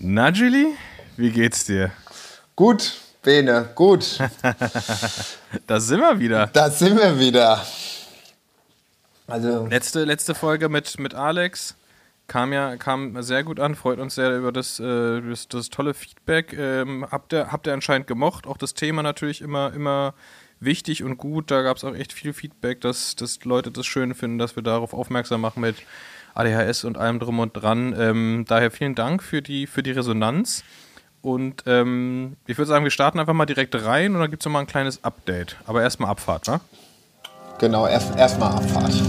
Na, Julie, wie geht's dir? Gut, Bene, gut. da sind wir wieder. Da sind wir wieder. Also letzte, letzte Folge mit, mit Alex kam ja kam sehr gut an, freut uns sehr über das, äh, das, das, tolle Feedback. Ähm, habt, ihr, habt ihr anscheinend gemocht, auch das Thema natürlich immer, immer wichtig und gut. Da gab es auch echt viel Feedback, dass, dass Leute das schön finden, dass wir darauf aufmerksam machen mit ADHS und allem drum und dran. Ähm, daher vielen Dank für die, für die Resonanz. Und ähm, ich würde sagen, wir starten einfach mal direkt rein und dann gibt es nochmal ein kleines Update. Aber erstmal Abfahrt, ne? Genau, erstmal erst Abfahrt.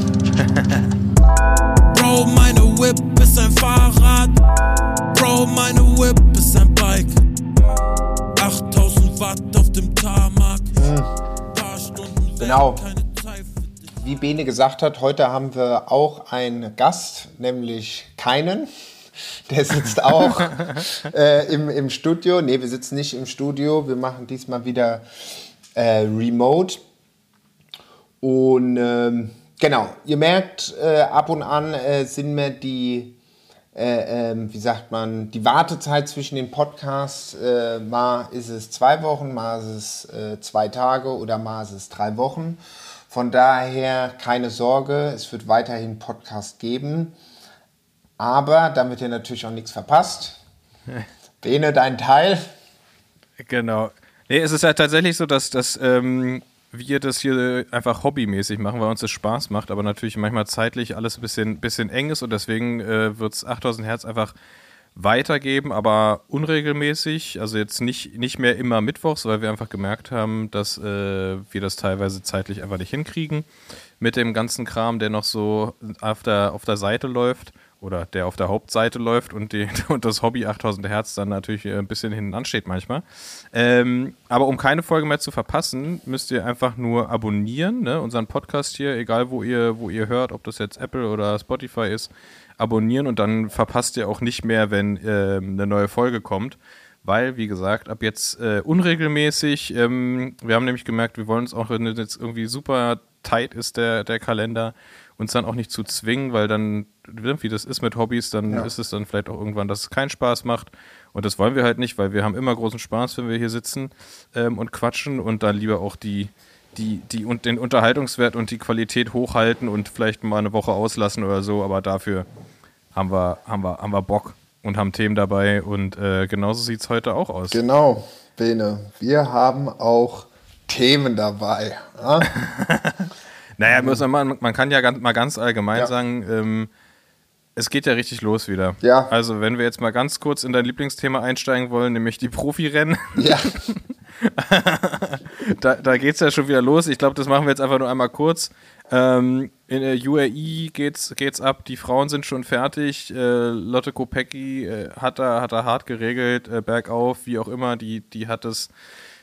Bro, meine Whip ist ein Fahrrad. Bro, meine Whip ist ein Bike. 8000 Watt auf dem Tarmac. Mhm. Genau wie Bene gesagt hat, heute haben wir auch einen Gast, nämlich keinen. Der sitzt auch äh, im, im Studio. Ne, wir sitzen nicht im Studio. Wir machen diesmal wieder äh, remote. Und ähm, genau, ihr merkt, äh, ab und an äh, sind mir die, äh, ähm, wie sagt man, die Wartezeit zwischen den Podcasts, äh, mal ist es zwei Wochen, mal ist es zwei Tage oder mal ist es drei Wochen. Von daher keine Sorge, es wird weiterhin Podcast geben. Aber damit ihr natürlich auch nichts verpasst, Bene, dein Teil. Genau. Nee, es ist ja tatsächlich so, dass, dass ähm, wir das hier einfach hobbymäßig machen, weil uns das Spaß macht, aber natürlich manchmal zeitlich alles ein bisschen, bisschen eng ist und deswegen äh, wird es 8000 Hertz einfach weitergeben, aber unregelmäßig. Also jetzt nicht, nicht mehr immer mittwochs, weil wir einfach gemerkt haben, dass äh, wir das teilweise zeitlich einfach nicht hinkriegen mit dem ganzen Kram, der noch so auf der, auf der Seite läuft oder der auf der Hauptseite läuft und, die, und das Hobby 8000 Hertz dann natürlich ein bisschen hinten ansteht manchmal. Ähm, aber um keine Folge mehr zu verpassen, müsst ihr einfach nur abonnieren, ne? unseren Podcast hier, egal wo ihr, wo ihr hört, ob das jetzt Apple oder Spotify ist abonnieren und dann verpasst ihr auch nicht mehr, wenn äh, eine neue Folge kommt. Weil, wie gesagt, ab jetzt äh, unregelmäßig. Ähm, wir haben nämlich gemerkt, wir wollen uns auch, wenn jetzt irgendwie super tight ist der, der Kalender, uns dann auch nicht zu zwingen, weil dann, wie das ist mit Hobbys, dann ja. ist es dann vielleicht auch irgendwann, dass es keinen Spaß macht. Und das wollen wir halt nicht, weil wir haben immer großen Spaß, wenn wir hier sitzen ähm, und quatschen und dann lieber auch die, die, die und den Unterhaltungswert und die Qualität hochhalten und vielleicht mal eine Woche auslassen oder so, aber dafür haben wir, haben wir, haben wir Bock und haben Themen dabei und äh, genauso sieht es heute auch aus. Genau, Bene. Wir haben auch Themen dabei. Ja? naja, muss man, man kann ja ganz, mal ganz allgemein ja. sagen, ähm, es geht ja richtig los wieder. Ja. Also, wenn wir jetzt mal ganz kurz in dein Lieblingsthema einsteigen wollen, nämlich die Profirennen. Ja. da da geht es ja schon wieder los. Ich glaube, das machen wir jetzt einfach nur einmal kurz. Ähm, in der UAE geht's, geht's ab, die Frauen sind schon fertig. Äh, Lotte Kopecki äh, hat, da, hat da hart geregelt, äh, bergauf, wie auch immer, die, die hat es.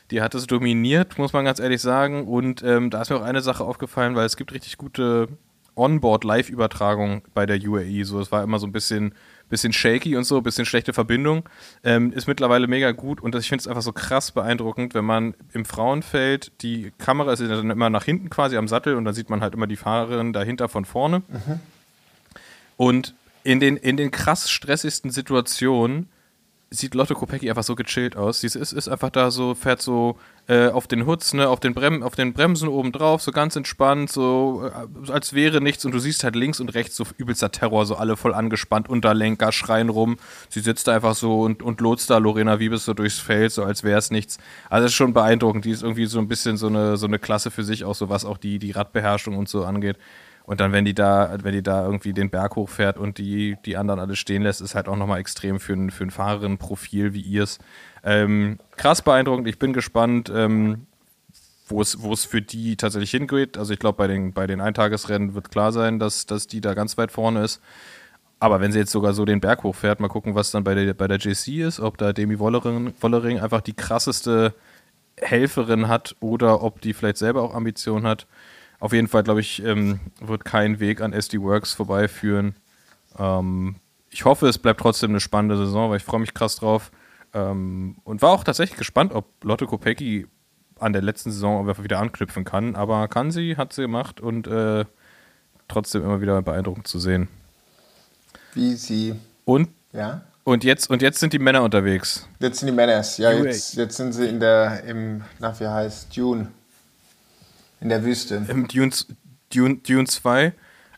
Die hat es dominiert, muss man ganz ehrlich sagen. Und ähm, da ist mir auch eine Sache aufgefallen, weil es gibt richtig gute Onboard-Live-Übertragung bei der UAE. So, es war immer so ein bisschen bisschen shaky und so, bisschen schlechte Verbindung. Ähm, ist mittlerweile mega gut und ich finde es einfach so krass beeindruckend, wenn man im Frauenfeld, die Kamera ist dann immer nach hinten quasi am Sattel und dann sieht man halt immer die Fahrerin dahinter von vorne. Mhm. Und in den, in den krass stressigsten Situationen sieht Lotte Kopecki einfach so gechillt aus. Sie ist, ist einfach da so, fährt so äh, auf den Hutz, ne, auf den, Brem auf den Bremsen oben drauf, so ganz entspannt, so äh, als wäre nichts und du siehst halt links und rechts so übelster Terror, so alle voll angespannt, Unterlenker, schreien rum. Sie sitzt da einfach so und, und lotst da Lorena Wiebes so durchs Feld, so als wäre es nichts. Also das ist schon beeindruckend. Die ist irgendwie so ein bisschen so eine, so eine Klasse für sich, auch so was auch die, die Radbeherrschung und so angeht. Und dann, wenn die da, wenn die da irgendwie den Berg hochfährt und die, die anderen alle stehen lässt, ist halt auch nochmal extrem für ein, für ein Fahrerinnenprofil wie ihrs. Ähm, krass beeindruckend. Ich bin gespannt, ähm, wo es, für die tatsächlich hingeht. Also ich glaube, bei den, bei den Eintagesrennen wird klar sein, dass, dass die da ganz weit vorne ist. Aber wenn sie jetzt sogar so den Berg hochfährt, mal gucken, was dann bei der, bei der JC ist, ob da Demi Wollering, Wollering einfach die krasseste Helferin hat oder ob die vielleicht selber auch Ambitionen hat. Auf jeden Fall, glaube ich, ähm, wird kein Weg an SD Works vorbeiführen. Ähm, ich hoffe, es bleibt trotzdem eine spannende Saison, weil ich freue mich krass drauf. Ähm, und war auch tatsächlich gespannt, ob Lotte Kopecki an der letzten Saison einfach wieder anknüpfen kann. Aber kann sie, hat sie gemacht und äh, trotzdem immer wieder beeindruckend zu sehen. Wie sie. Und ja? Und jetzt, und jetzt sind die Männer unterwegs. Jetzt sind die Männer, ja, jetzt, jetzt sind sie in der, im, nach wie heißt, Dune. In der Wüste. Im Dune, Dune, Dune 2.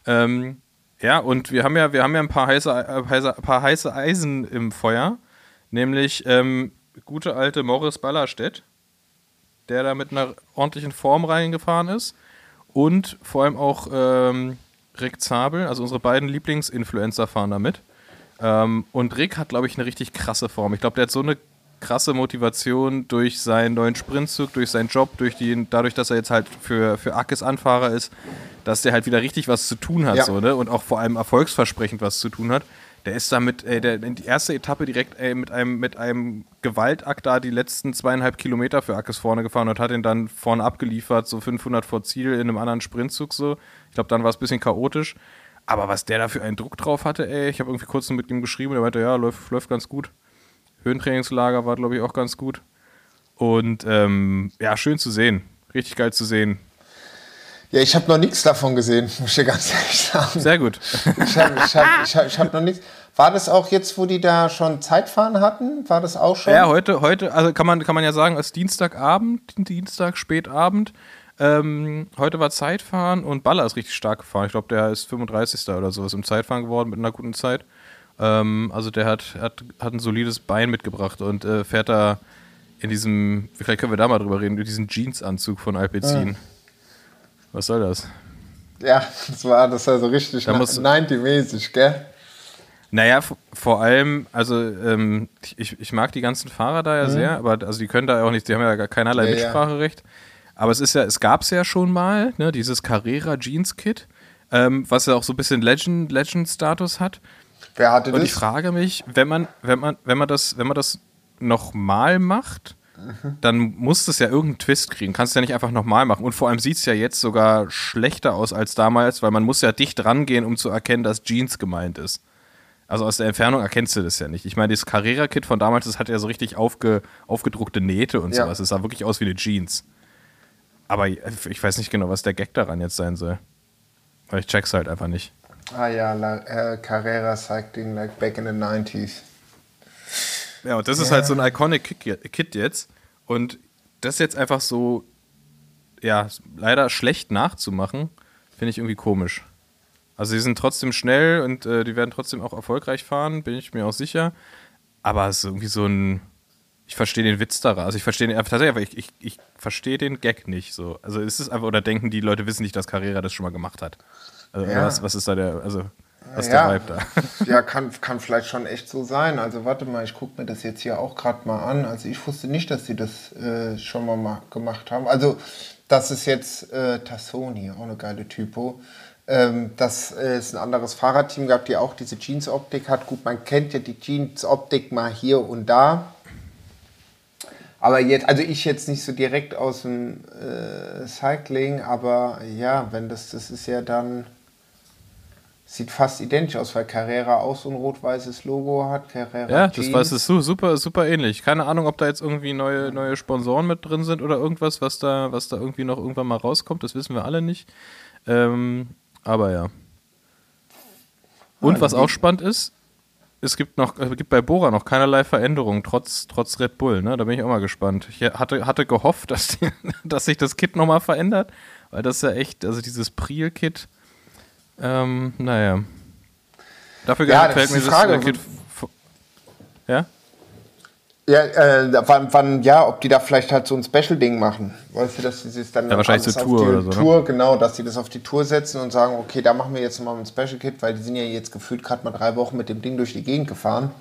Ähm, ja, und wir haben ja, wir haben ja ein paar heiße, äh, heiße, paar heiße Eisen im Feuer. Nämlich ähm, gute alte Morris Ballerstedt, der da mit einer ordentlichen Form reingefahren ist. Und vor allem auch ähm, Rick Zabel, also unsere beiden Lieblingsinfluencer fahren da mit. Ähm, und Rick hat, glaube ich, eine richtig krasse Form. Ich glaube, der hat so eine krasse Motivation durch seinen neuen Sprintzug, durch seinen Job, durch die, dadurch, dass er jetzt halt für, für Akis Anfahrer ist, dass der halt wieder richtig was zu tun hat, ja. so, ne? Und auch vor allem erfolgsversprechend was zu tun hat. Der ist damit, ey, der, die erste Etappe direkt ey, mit, einem, mit einem Gewaltakt da die letzten zweieinhalb Kilometer für Akis vorne gefahren und hat ihn dann vorne abgeliefert, so 500 vor Ziel in einem anderen Sprintzug so. Ich glaube, dann war es ein bisschen chaotisch. Aber was der da für einen Druck drauf hatte, ey, ich habe irgendwie kurz mit ihm geschrieben, der meinte, ja, läuft, läuft ganz gut. Höhentrainingslager war, glaube ich, auch ganz gut. Und ähm, ja, schön zu sehen. Richtig geil zu sehen. Ja, ich habe noch nichts davon gesehen, muss ich dir ganz ehrlich sagen. Sehr gut. Ich habe hab, hab, hab noch nichts. War das auch jetzt, wo die da schon Zeitfahren hatten? War das auch schon? Ja, heute, heute, also kann man, kann man ja sagen, ist Dienstagabend, Dienstag, spätabend. Ähm, heute war Zeitfahren und Baller ist richtig stark gefahren. Ich glaube, der ist 35. oder sowas im Zeitfahren geworden mit einer guten Zeit. Ähm, also der hat, hat, hat ein solides Bein mitgebracht und äh, fährt da in diesem, vielleicht können wir da mal drüber reden, in diesem Jeansanzug von Alpecin. Ja. Was soll das? Ja, das war das also richtig 90-mäßig, gell? Naja, vor allem, also ähm, ich, ich mag die ganzen Fahrer da ja mhm. sehr, aber also die können da auch nicht, die haben ja gar keinerlei ja, Mitspracherecht. Ja. Aber es ist ja, es gab es ja schon mal, ne, dieses Carrera Jeans Kit, ähm, was ja auch so ein bisschen Legend, Legend-Status hat. Wer hatte Und das? ich frage mich, wenn man, wenn man, wenn man das, wenn man das nochmal macht, mhm. dann muss das ja irgendeinen Twist kriegen. Kannst du ja nicht einfach nochmal machen. Und vor allem sieht es ja jetzt sogar schlechter aus als damals, weil man muss ja dicht rangehen, um zu erkennen, dass Jeans gemeint ist. Also aus der Entfernung erkennst du das ja nicht. Ich meine, das Carrera-Kit von damals, das hat ja so richtig aufge, aufgedruckte Nähte und ja. sowas. Es sah wirklich aus wie eine Jeans. Aber ich weiß nicht genau, was der Gag daran jetzt sein soll. Weil ich check's halt einfach nicht. Ah ja, La, äh, Carrera Cycling like back in the 90s. Ja, und das ja. ist halt so ein iconic Kit jetzt. Und das jetzt einfach so, ja, leider schlecht nachzumachen, finde ich irgendwie komisch. Also sie sind trotzdem schnell und äh, die werden trotzdem auch erfolgreich fahren, bin ich mir auch sicher. Aber es ist irgendwie so ein, ich verstehe den Witz daran. Also ich verstehe den tatsächlich, aber ich, ich, ich verstehe den Gag nicht so. Also ist es einfach, oder denken die Leute wissen nicht, dass Carrera das schon mal gemacht hat? Also ja. was, was ist da der, also was ist ja. der Vibe da? Ja, kann, kann vielleicht schon echt so sein. Also warte mal, ich gucke mir das jetzt hier auch gerade mal an. Also ich wusste nicht, dass sie das äh, schon mal, mal gemacht haben. Also das ist jetzt äh, Tassoni, auch eine geile Typo. Ähm, dass äh, es ein anderes Fahrradteam gab, die auch diese Jeans-Optik hat. Gut, man kennt ja die Jeans-Optik mal hier und da. Aber jetzt, also ich jetzt nicht so direkt aus dem äh, Cycling, aber ja, wenn das, das ist ja dann, sieht fast identisch aus, weil Carrera auch so ein rot-weißes Logo hat. Carrera ja, Jeans. das ist so super, super ähnlich. Keine Ahnung, ob da jetzt irgendwie neue, neue Sponsoren mit drin sind oder irgendwas, was da, was da irgendwie noch irgendwann mal rauskommt. Das wissen wir alle nicht. Ähm, aber ja. Und was auch spannend ist, es gibt noch, es gibt bei Bora noch keinerlei Veränderungen, trotz, trotz Red Bull, ne? Da bin ich auch mal gespannt. Ich hatte, hatte gehofft, dass, die, dass sich das Kit nochmal verändert, weil das ist ja echt, also dieses Priel-Kit, ähm, naja. Dafür ja, gefällt mir Frage. das. Ja? Ja, äh, wann, wann, ja, ob die da vielleicht halt so ein Special-Ding machen. Weißt du, dass sie es dann ja, wahrscheinlich zur Tour oder so. Ne? Tour, genau, dass sie das auf die Tour setzen und sagen, okay, da machen wir jetzt mal ein Special-Kit, weil die sind ja jetzt gefühlt gerade mal drei Wochen mit dem Ding durch die Gegend gefahren.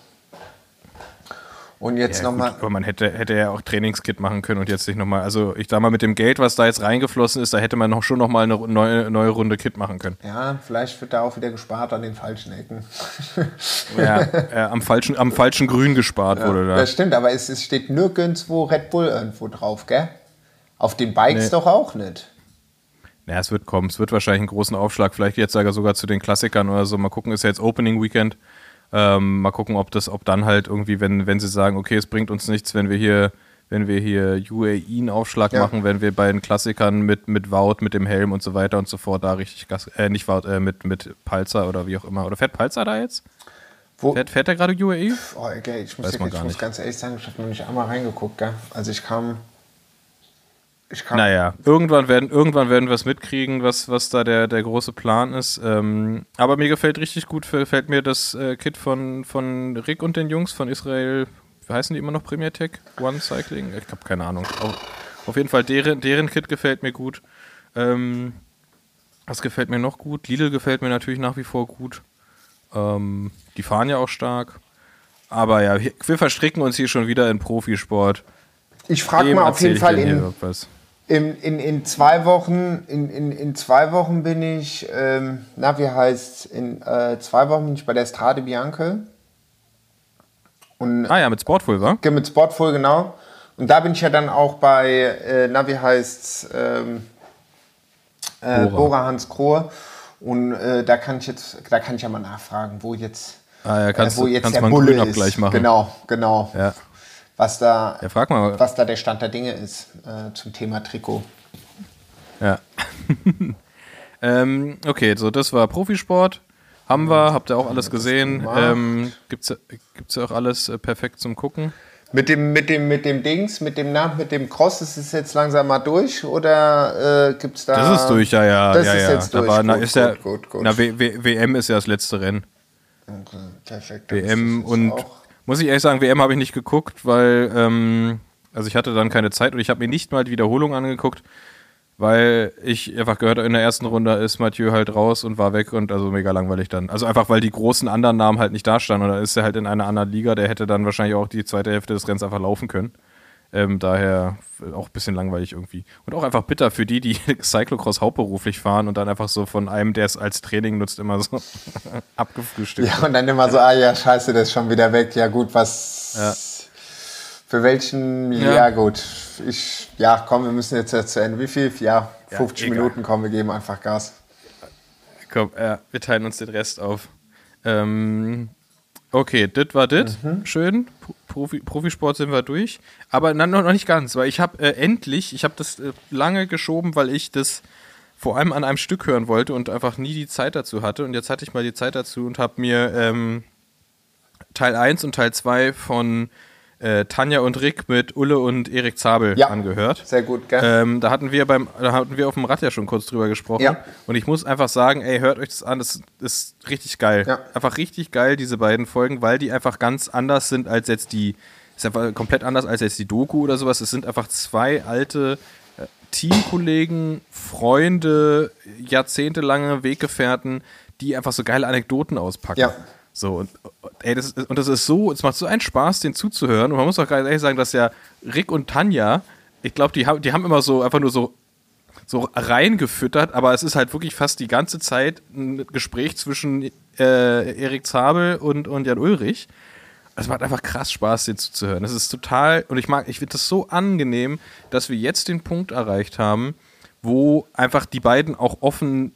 Und jetzt ja, nochmal. Aber man hätte, hätte ja auch Trainingskit machen können und jetzt nicht nochmal. Also, ich sag mal, mit dem Geld, was da jetzt reingeflossen ist, da hätte man noch schon nochmal eine neue, neue Runde Kit machen können. Ja, vielleicht wird da auch wieder gespart an den falschen Ecken. ja, äh, am, falschen, am falschen Grün gespart ja, wurde da. Das stimmt, aber es, es steht nirgendwo Red Bull irgendwo drauf, gell? Auf den Bikes nee. doch auch nicht. Ja, es wird kommen. Es wird wahrscheinlich einen großen Aufschlag, vielleicht jetzt sogar zu den Klassikern oder so. Mal gucken, ist ja jetzt Opening Weekend. Ähm, mal gucken, ob das, ob dann halt irgendwie, wenn, wenn sie sagen, okay, es bringt uns nichts, wenn wir hier, wenn wir hier UAE einen Aufschlag ja. machen, wenn wir bei den Klassikern mit, mit Wout, mit dem Helm und so weiter und so fort da richtig Gas, äh, nicht Wout, äh, mit, mit Palzer oder wie auch immer. Oder fährt Palzer da jetzt? Wo? Fährt, fährt er gerade UAE? Oh, okay, ich muss, dir, ich muss ganz ehrlich sagen, ich habe noch nicht einmal reingeguckt. Gell? Also ich kam ich kann naja, irgendwann werden, irgendwann werden wir es mitkriegen, was, was da der, der große Plan ist. Ähm, aber mir gefällt richtig gut, gefällt mir das äh, Kit von, von Rick und den Jungs von Israel. Wie heißen die immer noch Premier Tech? One Cycling? Ich habe keine Ahnung. Auf, auf, jeden Fall, deren, deren Kit gefällt mir gut. Ähm, was gefällt mir noch gut? Lidl gefällt mir natürlich nach wie vor gut. Ähm, die fahren ja auch stark. Aber ja, wir verstricken uns hier schon wieder in Profisport. Ich frage mal auf jeden Fall in, in, in, in zwei Wochen, in, in, in zwei Wochen bin ich, ähm, na, wie heißt in äh, zwei Wochen bin ich bei der Strade Bianca. Und, ah ja, mit Sportful, wa? Mit Sportful, genau. Und da bin ich ja dann auch bei, äh, na, wie heißt ähm, äh, Bora. Bora Hans Krohe. Und äh, da kann ich jetzt, da kann ich ja mal nachfragen, wo jetzt, ah, ja, kannst, äh, wo jetzt kannst der Bulle ist. Machen. Genau, genau. Ja was da, ja, frag mal. was da der Stand der Dinge ist äh, zum Thema Trikot. Ja. ähm, okay, so das war Profisport. Haben wir, habt ihr auch alles gesehen. Ähm, gibt's, gibt's ja auch alles äh, perfekt zum Gucken. Mit dem, mit dem, mit dem Dings, mit dem Namen, mit dem Cross, ist es jetzt langsam mal durch oder äh, gibt es da. Das ist durch, ja, ja. Das ja, ist ja. jetzt durch. Aber, gut, na, ist gut, der, gut, gut, Na, w w WM ist ja das letzte Rennen. Okay, perfekt. WM und auch. Muss ich ehrlich sagen, WM habe ich nicht geguckt, weil, ähm, also ich hatte dann keine Zeit und ich habe mir nicht mal die Wiederholung angeguckt, weil ich einfach gehört, in der ersten Runde ist Mathieu halt raus und war weg und also mega langweilig dann. Also einfach, weil die großen anderen Namen halt nicht da standen und dann ist er halt in einer anderen Liga, der hätte dann wahrscheinlich auch die zweite Hälfte des Rennens einfach laufen können. Ähm, daher auch ein bisschen langweilig irgendwie. Und auch einfach bitter für die, die Cyclocross hauptberuflich fahren und dann einfach so von einem, der es als Training nutzt, immer so abgefrühstückt. Ja, und dann immer so, ah ja, scheiße, der ist schon wieder weg. Ja gut, was... Ja. Für welchen, ja. ja. gut. Ich, ja, komm, wir müssen jetzt zu Ende. Wie viel? Ja, 50 ja, Minuten, komm, wir geben einfach Gas. Komm, ja, wir teilen uns den Rest auf. Ähm, Okay, das war das. Mhm. Schön. Profi, Profisport sind wir durch. Aber na, noch nicht ganz, weil ich habe äh, endlich, ich habe das äh, lange geschoben, weil ich das vor allem an einem Stück hören wollte und einfach nie die Zeit dazu hatte. Und jetzt hatte ich mal die Zeit dazu und habe mir ähm, Teil 1 und Teil 2 von äh, Tanja und Rick mit Ulle und Erik Zabel ja, angehört. Sehr gut, gell? Ähm, da hatten wir beim, da hatten wir auf dem Rad ja schon kurz drüber gesprochen. Ja. Und ich muss einfach sagen, ey, hört euch das an, das ist richtig geil. Ja. Einfach richtig geil, diese beiden Folgen, weil die einfach ganz anders sind als jetzt die, ist einfach komplett anders als jetzt die Doku oder sowas. Es sind einfach zwei alte äh, Teamkollegen, Freunde, jahrzehntelange Weggefährten, die einfach so geile Anekdoten auspacken. Ja. So, und, ey, das, ist, und das ist so, es macht so einen Spaß, den zuzuhören. Und man muss auch ganz ehrlich sagen, dass ja Rick und Tanja, ich glaube, die, haben, die haben immer so einfach nur so, so reingefüttert, aber es ist halt wirklich fast die ganze Zeit ein Gespräch zwischen äh, Erik Zabel und, und Jan Ulrich. Es macht einfach krass Spaß, den zuzuhören. Das ist total, und ich mag, ich finde das so angenehm, dass wir jetzt den Punkt erreicht haben, wo einfach die beiden auch offen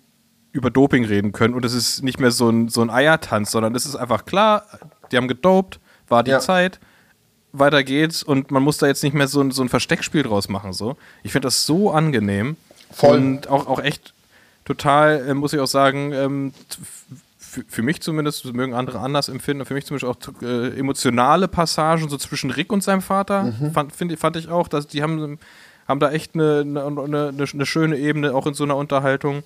über Doping reden können und es ist nicht mehr so ein, so ein Eiertanz, sondern es ist einfach klar, die haben gedopt, war die ja. Zeit, weiter geht's und man muss da jetzt nicht mehr so ein, so ein Versteckspiel draus machen. So. Ich finde das so angenehm Voll. und auch, auch echt total, äh, muss ich auch sagen, ähm, für mich zumindest, das mögen andere anders empfinden, für mich zum Beispiel auch äh, emotionale Passagen so zwischen Rick und seinem Vater, mhm. fand, find, fand ich auch, dass die haben, haben da echt eine, eine, eine, eine schöne Ebene, auch in so einer Unterhaltung.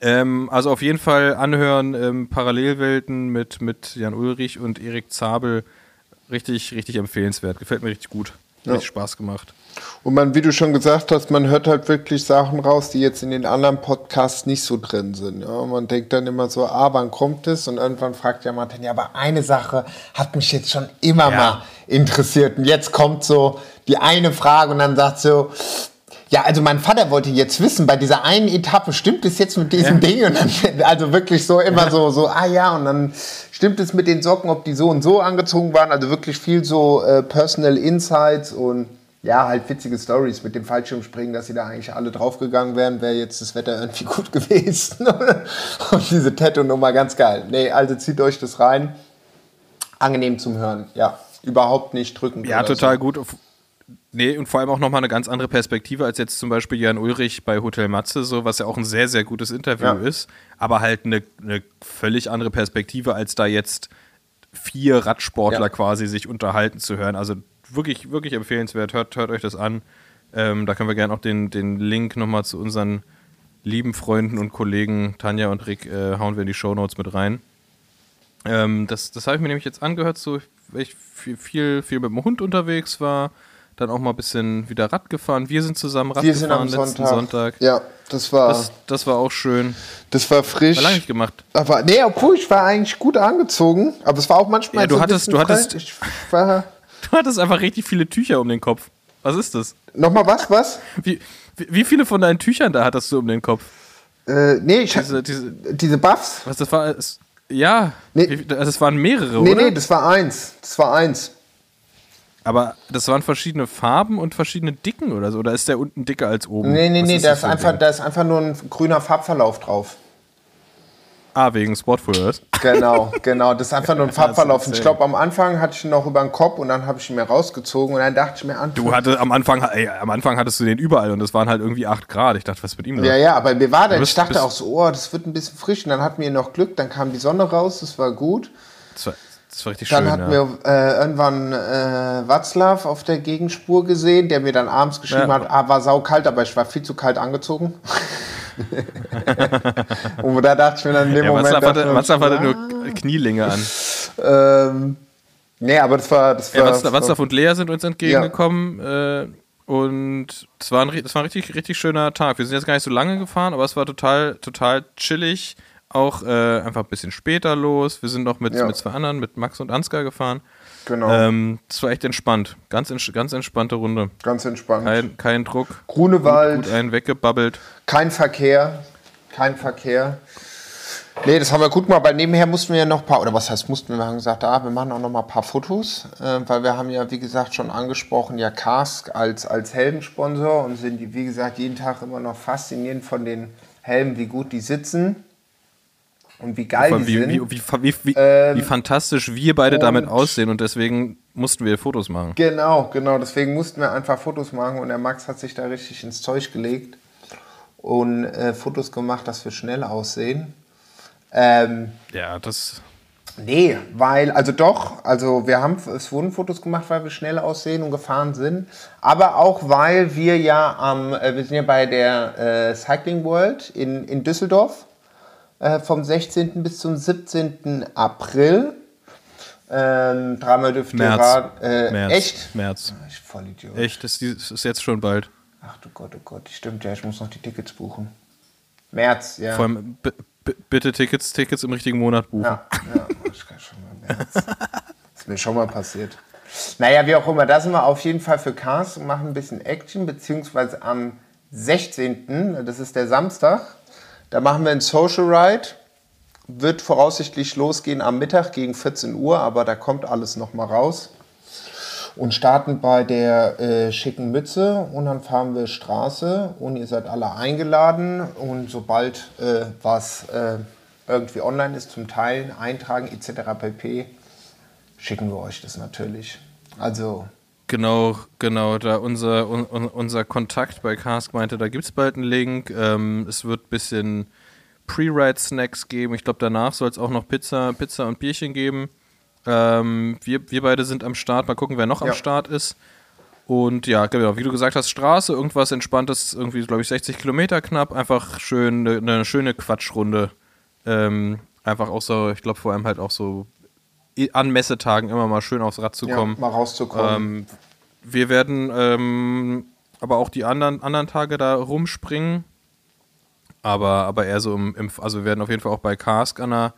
Ähm, also auf jeden Fall anhören, ähm, Parallelwelten mit, mit Jan Ulrich und Erik Zabel. Richtig, richtig empfehlenswert. Gefällt mir richtig gut. Ja. Richtig Spaß gemacht. Und man, wie du schon gesagt hast, man hört halt wirklich Sachen raus, die jetzt in den anderen Podcasts nicht so drin sind. Ja, man denkt dann immer so, ah, wann kommt es? Und irgendwann fragt ja Martin, ja, aber eine Sache hat mich jetzt schon immer ja. mal interessiert. Und jetzt kommt so die eine Frage und dann sagt so, ja, also mein Vater wollte jetzt wissen, bei dieser einen Etappe stimmt es jetzt mit diesem ja. Ding und dann, also wirklich so immer ja. so, so, ah ja, und dann stimmt es mit den Socken, ob die so und so angezogen waren, also wirklich viel so äh, Personal Insights und ja, halt witzige Stories mit dem Fallschirmspringen, dass sie da eigentlich alle draufgegangen wären, wäre jetzt das Wetter irgendwie gut gewesen. und diese Tattoo-Nummer ganz geil. Nee, also zieht euch das rein. Angenehm zum Hören, ja. Überhaupt nicht drückend. Ja, total so. gut Nee, und vor allem auch nochmal eine ganz andere Perspektive als jetzt zum Beispiel Jan Ulrich bei Hotel Matze, so, was ja auch ein sehr, sehr gutes Interview ja. ist, aber halt eine, eine völlig andere Perspektive, als da jetzt vier Radsportler ja. quasi sich unterhalten zu hören. Also wirklich, wirklich empfehlenswert. Hört, hört euch das an. Ähm, da können wir gerne auch den, den Link nochmal zu unseren lieben Freunden und Kollegen Tanja und Rick äh, hauen wir in die Show Notes mit rein. Ähm, das das habe ich mir nämlich jetzt angehört, so weil ich viel, viel, viel mit dem Hund unterwegs war dann auch mal ein bisschen wieder Rad gefahren. Wir sind zusammen Rad wir gefahren sind am letzten Sonntag. Sonntag. Ja, das war. Das, das, war auch schön. Das war frisch. War lange nicht gemacht. Aber, nee, obwohl ich war eigentlich gut angezogen, aber es war auch manchmal. Ja, du so hattest, du hattest, du hattest einfach richtig viele Tücher um den Kopf. Was ist das? Nochmal was? Was? Wie, wie, viele von deinen Tüchern da hattest du um den Kopf? Äh, nee, ich diese, diese, diese Buffs. Was das war? Es, ja, nee, also es waren mehrere, nee, oder? Nee, das war eins. Das war eins. Aber das waren verschiedene Farben und verschiedene Dicken oder so? Oder ist der unten dicker als oben? Nee, nee, Was nee, da ist, einfach, da ist einfach nur ein grüner Farbverlauf drauf. Ah, wegen Sportfuels? Genau, genau. Das ist einfach nur ein Farbverlauf. Ich glaube, am Anfang hatte ich ihn noch über den Kopf und dann habe ich ihn mir rausgezogen und dann dachte ich mir an. Du hattest am Anfang, ey, am Anfang hattest du den überall und es waren halt irgendwie 8 Grad. Ich dachte, was ist mit ihm Ja, ja, aber mir war das, ich dachte auch so, oh, das wird ein bisschen frisch. Und dann hatten wir noch Glück, dann kam die Sonne raus, das war gut. Das war das war richtig dann schön. Dann hatten ja. wir äh, irgendwann äh, Watzlaw auf der Gegenspur gesehen, der mir dann abends geschrieben ja. hat, ah, war saukalt, aber ich war viel zu kalt angezogen. und da dachte ich mir dann in dem ja, Moment. Watzlaw hatte, hatte nur Knielinge an. ähm, nee, aber das war. Das war ja, Watzlaw, Watzlaw und Lea sind uns entgegengekommen. Ja. Äh, und es war, ein, das war ein richtig, richtig schöner Tag. Wir sind jetzt gar nicht so lange gefahren, aber es war total, total chillig auch äh, einfach ein bisschen später los. Wir sind noch mit, ja. mit zwei anderen, mit Max und Ansgar gefahren. Genau. Ähm, das war echt entspannt. Ganz, ganz entspannte Runde. Ganz entspannt. Kein, kein Druck. Grunewald. Gut, gut einen weggebabbelt. Kein Verkehr. Kein Verkehr. Nee, das haben wir gut gemacht, weil nebenher mussten wir ja noch ein paar, oder was heißt mussten wir, wir haben gesagt, ah, wir machen auch noch mal ein paar Fotos, äh, weil wir haben ja, wie gesagt, schon angesprochen, ja Kask als, als Heldensponsor und sind, wie gesagt, jeden Tag immer noch fasziniert von den Helmen, wie gut die sitzen und wie geil die sind. Wie, wie, wie, ähm, wie, fantastisch wir beide damit aussehen und deswegen mussten wir Fotos machen. Genau, genau. Deswegen mussten wir einfach Fotos machen und der Max hat sich da richtig ins Zeug gelegt und äh, Fotos gemacht, dass wir schnell aussehen. Ähm, ja, das. Nee, weil, also doch, also wir haben, es wurden Fotos gemacht, weil wir schnell aussehen und gefahren sind, aber auch weil wir ja am, äh, wir sind ja bei der äh, Cycling World in, in Düsseldorf äh, vom 16. bis zum 17. April. Ähm, dreimal dürft ihr März. Äh, März. Echt? März. Ah, ich voll Idiot. Echt, das ist jetzt schon bald. Ach du Gott, oh Gott, stimmt ja, ich muss noch die Tickets buchen. März, ja. Vor allem bitte Tickets, Tickets im richtigen Monat buchen. Ja, ja ich kann schon mal März. das ist mir schon mal passiert. Naja, wie auch immer, da sind wir auf jeden Fall für Cars und machen ein bisschen Action, beziehungsweise am 16., das ist der Samstag, da machen wir einen Social Ride. Wird voraussichtlich losgehen am Mittag gegen 14 Uhr, aber da kommt alles noch mal raus. Und starten bei der äh, schicken Mütze und dann fahren wir Straße und ihr seid alle eingeladen. Und sobald äh, was äh, irgendwie online ist zum Teilen, Eintragen etc. pp, schicken wir euch das natürlich. Also Genau, genau, da unser, un, unser Kontakt bei Cask meinte, da gibt es bald einen Link. Ähm, es wird ein bisschen Pre-Ride-Snacks geben. Ich glaube, danach soll es auch noch Pizza, Pizza und Bierchen geben. Ähm, wir, wir beide sind am Start. Mal gucken, wer noch ja. am Start ist. Und ja, genau, wie du gesagt hast, Straße, irgendwas Entspanntes, irgendwie, glaube ich, 60 Kilometer knapp. Einfach schön, eine, eine schöne Quatschrunde. Ähm, einfach auch so, ich glaube, vor allem halt auch so an Messetagen immer mal schön aufs Rad zu kommen. Ja, mal rauszukommen. Ähm, wir werden ähm, aber auch die anderen, anderen Tage da rumspringen. Aber, aber eher so im, im, also wir werden auf jeden Fall auch bei Cask an der,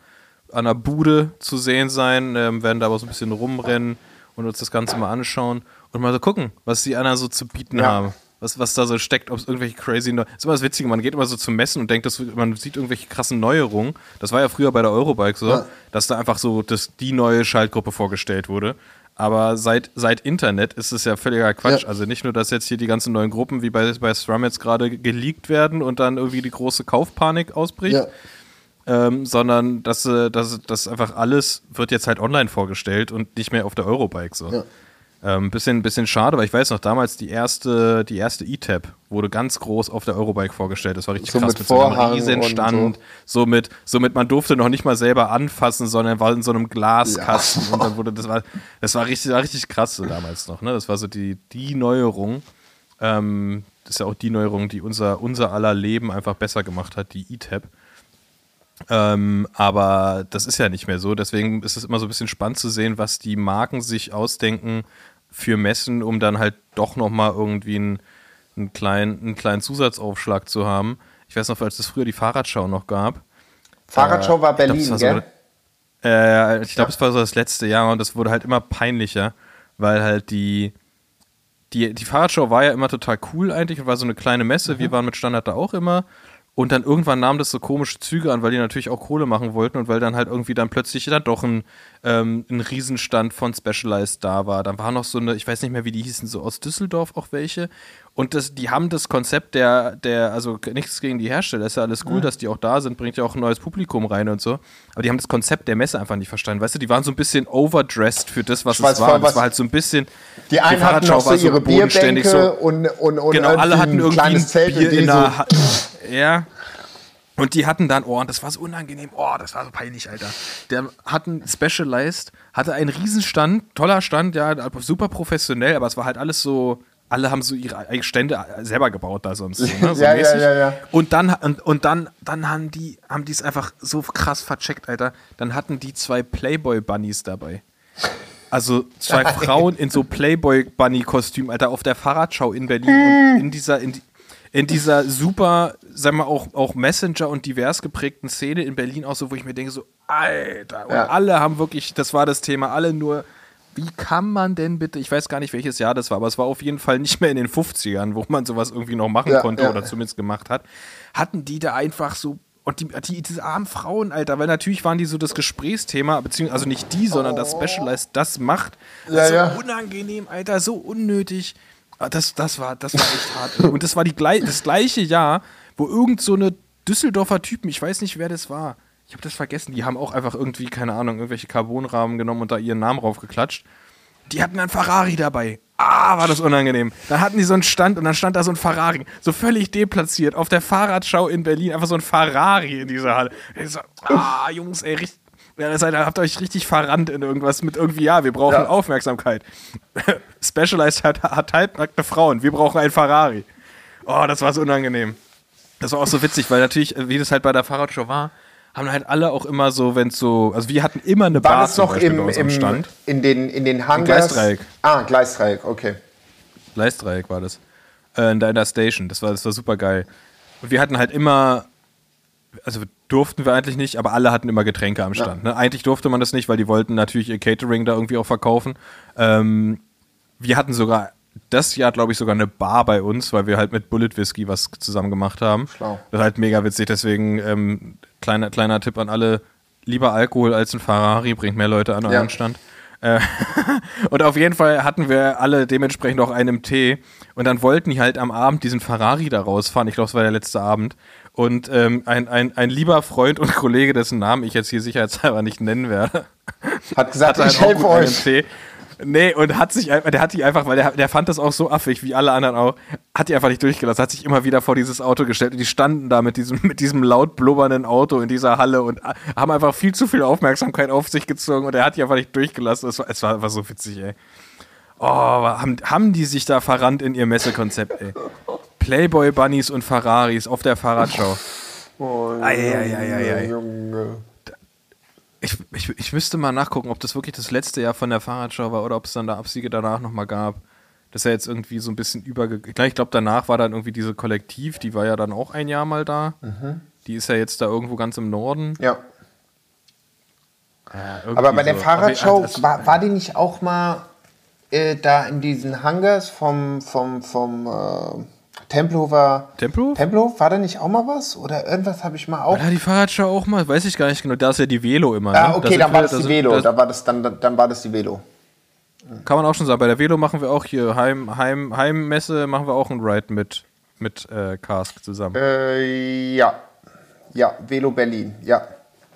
an der Bude zu sehen sein, ähm, werden da aber so ein bisschen rumrennen und uns das Ganze mal anschauen und mal so gucken, was die anderen so zu bieten ja. haben was, was da so steckt, ob es irgendwelche crazy. Neu ist immer das Witzige, man geht immer so zum Messen und denkt, dass man sieht irgendwelche krassen Neuerungen. Das war ja früher bei der Eurobike so, ja. dass da einfach so das, die neue Schaltgruppe vorgestellt wurde. Aber seit, seit Internet ist es ja völliger Quatsch. Ja. Also nicht nur, dass jetzt hier die ganzen neuen Gruppen wie bei, bei SRAM jetzt gerade geleakt werden und dann irgendwie die große Kaufpanik ausbricht. Ja. Ähm, sondern dass, äh, dass, dass einfach alles wird jetzt halt online vorgestellt und nicht mehr auf der Eurobike so. Ja. Ähm, bisschen, bisschen schade, weil ich weiß noch, damals die erste, die erste E-Tab wurde ganz groß auf der Eurobike vorgestellt. Das war richtig So krass mit mit so einem Riesenstand. So. mit, so mit, man durfte noch nicht mal selber anfassen, sondern war in so einem Glaskasten und dann wurde, das war, das war richtig, war richtig krass so damals noch, ne? Das war so die, die Neuerung. Ähm, das ist ja auch die Neuerung, die unser, unser aller Leben einfach besser gemacht hat, die E-Tab. Ähm, aber das ist ja nicht mehr so. Deswegen ist es immer so ein bisschen spannend zu sehen, was die Marken sich ausdenken für Messen, um dann halt doch nochmal irgendwie einen, einen, kleinen, einen kleinen Zusatzaufschlag zu haben. Ich weiß noch, als es früher die Fahrradschau noch gab. Fahrradschau war ich glaub, Berlin, das war gell? so, äh, ich glaube, es war so das letzte Jahr und das wurde halt immer peinlicher, weil halt die, die, die Fahrradschau war ja immer total cool eigentlich und war so eine kleine Messe. Mhm. Wir waren mit Standard da auch immer. Und dann irgendwann nahm das so komische Züge an, weil die natürlich auch Kohle machen wollten und weil dann halt irgendwie dann plötzlich dann doch ein, ähm, ein Riesenstand von Specialized da war. Dann war noch so eine, ich weiß nicht mehr, wie die hießen, so aus Düsseldorf auch welche. Und das, die haben das Konzept der, der, also nichts gegen die Hersteller, ist ja alles cool, dass die auch da sind, bringt ja auch ein neues Publikum rein und so. Aber die haben das Konzept der Messe einfach nicht verstanden. Weißt du, die waren so ein bisschen overdressed für das, was Ich es war. voll, Das was- war halt so ein bisschen. Die einen hatten Fahrradschau noch so war ihre Bierbänke und, und, und Genau, alle hatten ein irgendwie kleines ein Zelt Bier die in so, der Hand. Ja. Und die hatten dann, oh, und das war so unangenehm, oh, das war so peinlich, Alter. Der hatten Specialized, hatte einen Riesenstand, toller Stand, ja, super professionell, aber es war halt alles so, alle haben so ihre Stände selber gebaut da sonst. So, ne? so Ja, ja, ja, ja. Und dann, und, und dann, dann haben die, haben die es einfach so krass vercheckt, Alter. Dann hatten die zwei Playboy-Bunnies dabei. Also zwei Frauen in so Playboy-Bunny-Kostüm, Alter, auf der Fahrradschau in Berlin und in dieser, in, in dieser super, sagen wir auch, auch Messenger- und divers geprägten Szene in Berlin auch so, wo ich mir denke, so, Alter, und Ja. alle haben wirklich, das war das Thema, alle nur, wie kann man denn bitte, ich weiß gar nicht, welches Jahr das war, aber es war auf jeden Fall nicht mehr in den 50ern, wo man sowas irgendwie noch machen Ja, konnte ja. oder zumindest gemacht hat, hatten die da einfach so und die, die, diese armen Frauen, Alter, weil natürlich waren die so das Gesprächsthema, beziehungsweise also nicht die, sondern das Specialized das macht. Ja, so ja. unangenehm, Alter, so unnötig. Ah, Das, das, war, das war echt hart. Und das war die, das gleiche Jahr, wo irgend so eine Düsseldorfer Typen, ich weiß nicht, wer das war. Ich habe das vergessen. Die haben auch einfach irgendwie, keine Ahnung, irgendwelche Carbonrahmen genommen und da ihren Namen raufgeklatscht. Die hatten einen Ferrari dabei. Ah, war das unangenehm. Dann hatten die so einen Stand und dann stand da so ein Ferrari, so völlig deplatziert, auf der Fahrradschau in Berlin, einfach so ein Ferrari in dieser Halle. Ich so, ah, Jungs, ey, richtig, ja, seid, ihr- habt euch richtig verrannt in irgendwas mit irgendwie, ja, wir brauchen Ja. Aufmerksamkeit. Specialized hat, hat halbnackte Frauen, wir brauchen ein Ferrari. Oh, das war so unangenehm. Das war auch so witzig, weil natürlich, äh, wie das halt bei der Fahrradshow war, haben halt alle auch immer so, wenn es so, also wir hatten immer eine War Bar das noch im, im, Stand. in den, in den Hangars? Gleisdreieck. Ah, Gleisdreieck, okay. Gleisdreieck war das. Äh, in der in der Station. Das war, das war super geil. Und wir hatten halt immer, also durften wir eigentlich nicht, aber alle hatten immer Getränke am Stand. Ne? Eigentlich durfte man das nicht, weil die wollten natürlich ihr Catering da irgendwie auch verkaufen. Ähm, wir hatten sogar das Jahr, glaube ich, sogar eine Bar bei uns, weil wir halt mit Bullet Whisky was zusammen gemacht haben. Schlau. Das ist halt mega witzig, deswegen ähm, kleiner, kleiner Tipp an alle, lieber Alkohol als ein Ferrari, bringt mehr Leute an euren Ja. Stand. Äh, und auf jeden Fall hatten wir alle dementsprechend auch einen Tee. Und dann wollten die halt am Abend diesen Ferrari da rausfahren. Ich glaube, es war der letzte Abend. Und ähm, ein, ein, ein lieber Freund und Kollege, dessen Namen ich jetzt hier sicherheitshalber nicht nennen werde, Hat gesagt, halt ich helfe euch. Tee. Nee, und hat sich einfach, der hat die einfach, weil der, der fand das auch so affig, wie alle anderen auch, hat die einfach nicht durchgelassen, hat sich immer wieder vor dieses Auto gestellt und die standen da mit diesem, mit diesem laut blubbernden Auto in dieser Halle und haben einfach viel zu viel Aufmerksamkeit auf sich gezogen und er hat die einfach nicht durchgelassen. Es war, es war einfach so witzig, ey. Oh, haben, haben die sich da verrannt in ihr Messekonzept, ey. Playboy Bunnies und Ferraris auf der Fahrradschau. Oh, Eieieiei. Junge. Ich, ich, ich müsste mal nachgucken, ob das wirklich das letzte Jahr von der Fahrradschau war oder ob es dann da Absiege danach nochmal gab. Das ist ja jetzt irgendwie so ein bisschen übergegangen. Ich glaube, danach war dann irgendwie diese Kollektiv, die war ja dann auch ein Jahr mal da. Mhm. Die ist ja jetzt da irgendwo ganz im Norden. Ja. Ja, Aber bei der so. Fahrradshow, Aber, also, war, war die nicht auch mal äh, da in diesen Hangars vom, vom, vom äh, Tempelhofer. Tempelhof? Tempelhof? War da nicht auch mal was? Oder irgendwas habe ich mal auch. war da die Fahrradschau auch mal? Weiß ich gar nicht genau. Da ist ja die Velo immer. Ah, ne? okay, Da sind dann war das da die Velo. da- Da war das, dann, dann war das die Velo. Kann man auch schon sagen. Bei der Velo machen wir auch hier Heim, Heim, Heimmesse, machen wir auch einen Ride mit, mit äh, Cask zusammen. Äh, ja. Ja, Velo Berlin, ja.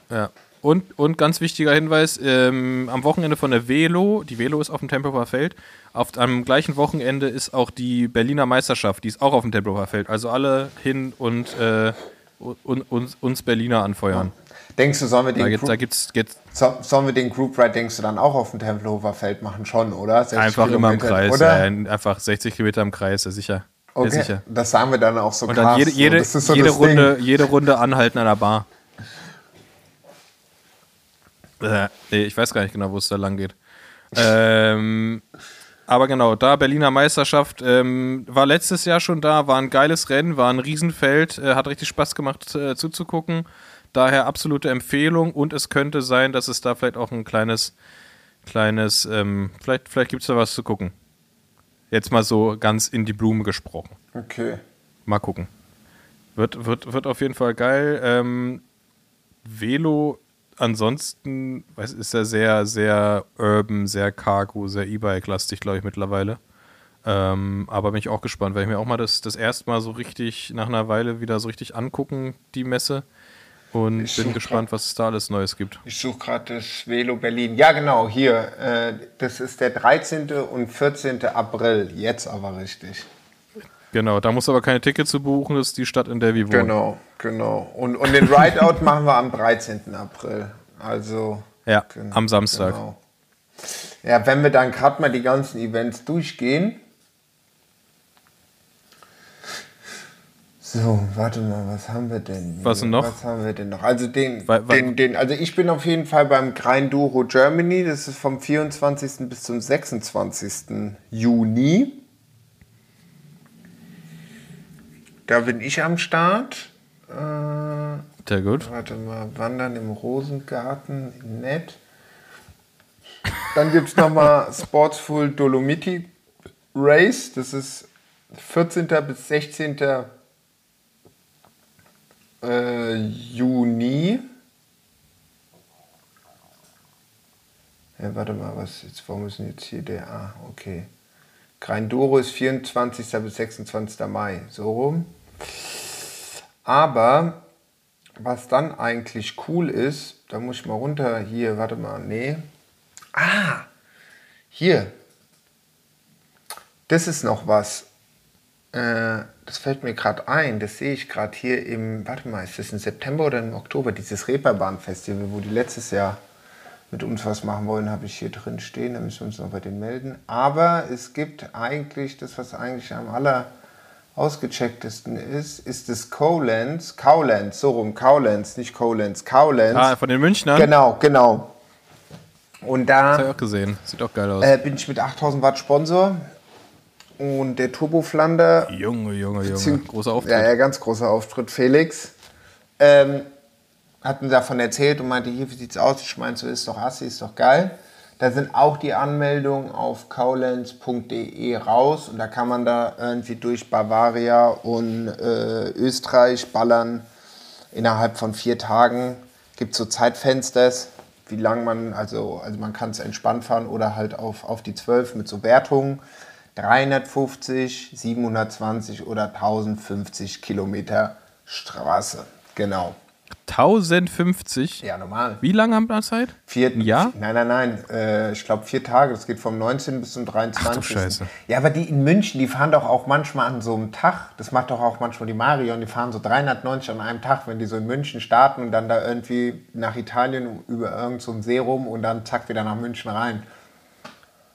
Ja. Und, und ganz wichtiger Hinweis, ähm, am Wochenende von der Velo, die Velo ist auf dem Tempelhofer Feld, auf, am gleichen Wochenende ist auch die Berliner Meisterschaft, die ist auch auf dem Tempelhofer Feld. Also alle hin und äh, uns, uns Berliner anfeuern. Denkst du, sollen wir den da Group, da gibt's, gibt's so, sollen wir den Group Ride, denkst du, dann auch auf dem Tempelhofer Feld machen? Schon, oder? Einfach Kilometer, immer im Kreis, oder? Ja, einfach 60 Kilometer im Kreis, ja sicher. Okay, ja, sicher. das sagen wir dann auch so Und dann jede, jede, so jede, Runde, jede Runde anhalten an der Bar. Äh, nee, ich weiß gar nicht genau, wo es da lang geht. ähm, aber genau, da Berliner Meisterschaft ähm, war letztes Jahr schon da, war ein geiles Rennen, war ein Riesenfeld, äh, hat richtig Spaß gemacht äh, zuzugucken. Daher absolute Empfehlung und es könnte sein, dass es da vielleicht auch ein kleines, kleines, ähm, vielleicht, vielleicht gibt es da was zu gucken. Jetzt mal so ganz in die Blume gesprochen. Okay. Mal gucken. Wird, wird, wird auf jeden Fall geil. Ähm, Velo ansonsten weiß, ist er sehr, sehr urban, sehr cargo, sehr E-Bike-lastig, glaube ich, mittlerweile. Ähm, aber bin ich auch gespannt, weil ich mir auch mal das, das erste Mal so richtig nach einer Weile wieder so richtig angucken, die Messe. Und ich bin gespannt, grad, was es da alles Neues gibt. Ich suche gerade das Velo Berlin. Ja, genau, hier. Äh, das ist der 13. und 14. April. Jetzt aber richtig. Genau, da muss aber keine Tickets zu buchen, das ist die Stadt, in der wir wohnen. Genau, genau. Und, und den Rideout machen wir am 13. April. Also. Ja, genau, am Samstag. Genau. Ja, wenn wir dann gerade mal die ganzen Events durchgehen, So, warte mal, was haben wir denn? Hier? Was noch? Was haben wir denn noch? Also den, weil, weil den, den, also ich bin auf jeden Fall beim Duro Germany, das ist vom 24. bis zum 26. Juni. Da bin ich am Start. Äh, Sehr gut. Warte mal, Wandern im Rosengarten, nett. Dann gibt es nochmal Sportsful Dolomiti Race, das ist 14. bis 16 äh, Juni. Ja, warte mal, was jetzt, warum ist denn jetzt hier der? Ah, okay. Greindoro ist 24. bis 26. Mai, so rum. Aber was dann eigentlich cool ist, da muss ich mal runter hier, warte mal, nee. Ah, hier. Das ist noch was. Äh, das fällt mir gerade ein, das sehe ich gerade hier im, warte mal, ist das im September oder im Oktober, dieses Reeperbahn-Festival, wo die letztes Jahr mit uns was machen wollen, habe ich hier drin stehen, da müssen wir uns noch bei denen melden. Aber es gibt eigentlich, das was eigentlich am aller ausgechecktesten ist, ist das Cowlands, Cowlands, so rum, Cowlands, nicht Cowlands, Cowlands. Ah, von den Münchnern? Genau, genau. Und da. Das habe ich auch gesehen. Sieht auch geil aus. Äh, bin ich mit 8000 Watt Sponsor. Und der Turbo Flander. Junge, Junge, Junge. Großer Auftritt. Ja, ja, ganz großer Auftritt. Felix ähm, hat mir davon erzählt und meinte: Hier, wie sieht's aus? Ich meine, so ist doch assi, ist doch geil. Da sind auch die Anmeldungen auf cowlands.de raus und da kann man da irgendwie durch Bavaria und äh, Österreich ballern. Innerhalb von vier Tagen gibt es so Zeitfensters, wie lang man, also, also man kann es entspannt fahren oder halt auf, auf die 12 mit so Wertungen. 350, 720 oder 1050 Kilometer Straße. Genau. 1050? Ja, normal. Wie lange haben wir Zeit? Vier, Jahr? Nein, nein, nein. Äh, ich glaube vier Tage. Das geht vom 19. bis zum 23. Ach, du Scheiße. Ja, aber die in München, die fahren doch auch manchmal an so einem Tag. Das macht doch auch manchmal die Marion. Die fahren so 390 an einem Tag, wenn die so in München starten und dann da irgendwie nach Italien über irgendeinen so See rum und dann zack wieder nach München rein.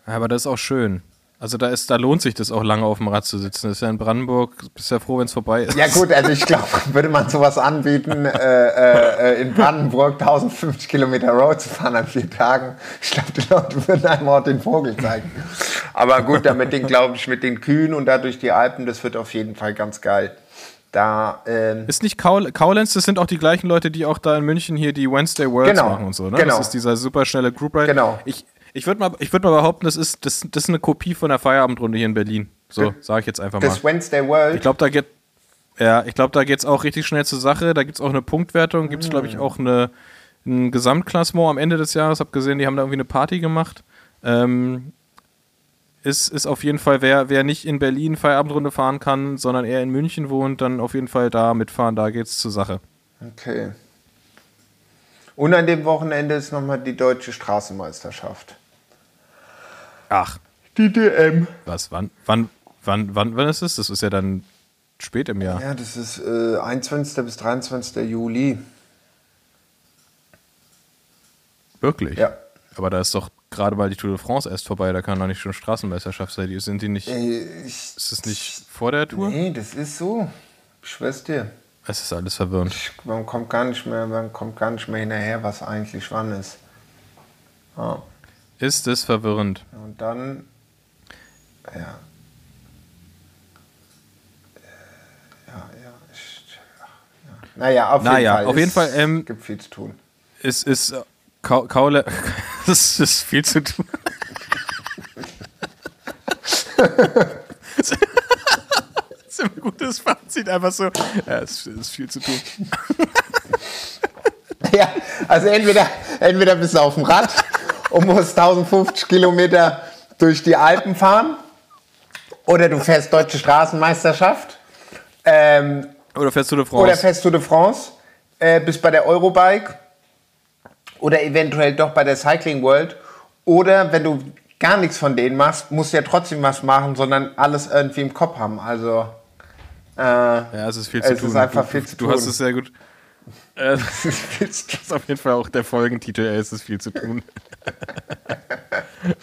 Ja, aber das ist auch schön. Also da ist, da lohnt sich das auch lange auf dem Rad zu sitzen. Das ist ja in Brandenburg, bist ja froh, wenn es vorbei ist. Ja gut, also ich glaube, würde man sowas anbieten, äh, äh, in Brandenburg 1050 Kilometer Road zu fahren an vier Tagen, ich glaube, die Leute würden einem auch den Vogel zeigen. Aber gut, damit den glaube ich mit den Kühen und dadurch die Alpen, das wird auf jeden Fall ganz geil. Da, ähm ist nicht Cowlands, das sind auch die gleichen Leute, die auch da in München hier die Wednesday Worlds genau, machen und so, ne? Genau. Das ist dieser super schnelle Group Ride. Genau. Ich, ich würde mal, würd mal behaupten, das ist, das, das ist eine Kopie von der Feierabendrunde hier in Berlin. So, sage ich jetzt einfach mal. Das Wednesday World. Ich glaube, da geht ja, ich glaube, da geht es auch richtig schnell zur Sache. Da gibt es auch eine Punktwertung, gibt es, glaube ich, ah. auch eine, ein Gesamtklassement am Ende des Jahres. Hab gesehen, die haben da irgendwie eine Party gemacht. Ähm, ist, ist auf jeden Fall, wer, wer nicht in Berlin Feierabendrunde fahren kann, sondern eher in München wohnt, dann auf jeden Fall da mitfahren, da geht's zur Sache. Okay. Und an dem Wochenende ist nochmal die deutsche Straßenmeisterschaft. Ach. Die DM. Was? Wann, wann, wann, wann, wann ist es? Das ist ja dann spät im Jahr. Ja, das ist äh, 21. bis 23. Juli. Wirklich? Ja. Aber da ist doch gerade mal die Tour de France erst vorbei, da kann doch nicht schon Straßenmeisterschaft sein. Sind die nicht. Äh, ich, ist das nicht vor der Tour? Nee, das ist so. Dir. Es ist alles verwirrend. Ich, man kommt gar nicht mehr, man kommt gar nicht mehr hinterher, was eigentlich wann ist. Ja. Ist es verwirrend? Und dann, ja. Ja, ja. Naja, auf naja, jeden Fall. Auf jeden Fall ähm, gibt viel zu tun. Es ist Ka Kaule. Es ist viel zu tun. das ist ein gutes Fazit, einfach so. Ja, es ist viel zu tun. ja, also entweder, entweder bist du auf dem Rad und musst 1050 Kilometer durch die Alpen fahren oder du fährst Deutsche Straßenmeisterschaft. Ähm, oder fährst du de France. Oder fährst du de France. Äh, bist bei der Eurobike oder eventuell doch bei der Cycling World. Oder wenn du gar nichts von denen machst, musst du ja trotzdem was machen, sondern alles irgendwie im Kopf haben. Also. Äh, ja, es ist viel zu es tun. Es ist einfach du, viel zu du tun. Du hast es sehr gut. Äh, das ist auf jeden Fall auch der Folgentitel, es ist viel zu tun.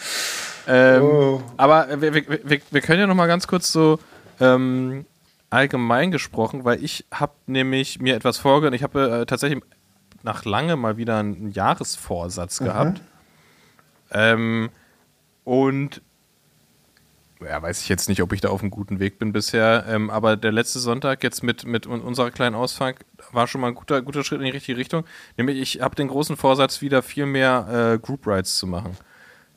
ähm, oh. Aber wir, wir, wir, können ja noch mal ganz kurz so ähm, allgemein gesprochen, weil ich habe nämlich mir etwas vorgenommen. Ich habe äh, tatsächlich nach lange mal wieder einen Jahresvorsatz mhm. gehabt. Ähm, und ja, weiß ich jetzt nicht, ob ich da auf einem guten Weg bin bisher, ähm, aber der letzte Sonntag jetzt mit, mit unserer kleinen Ausfahrt war schon mal ein guter, guter Schritt in die richtige Richtung. Nämlich, ich habe den großen Vorsatz, wieder viel mehr äh, Group Rides zu machen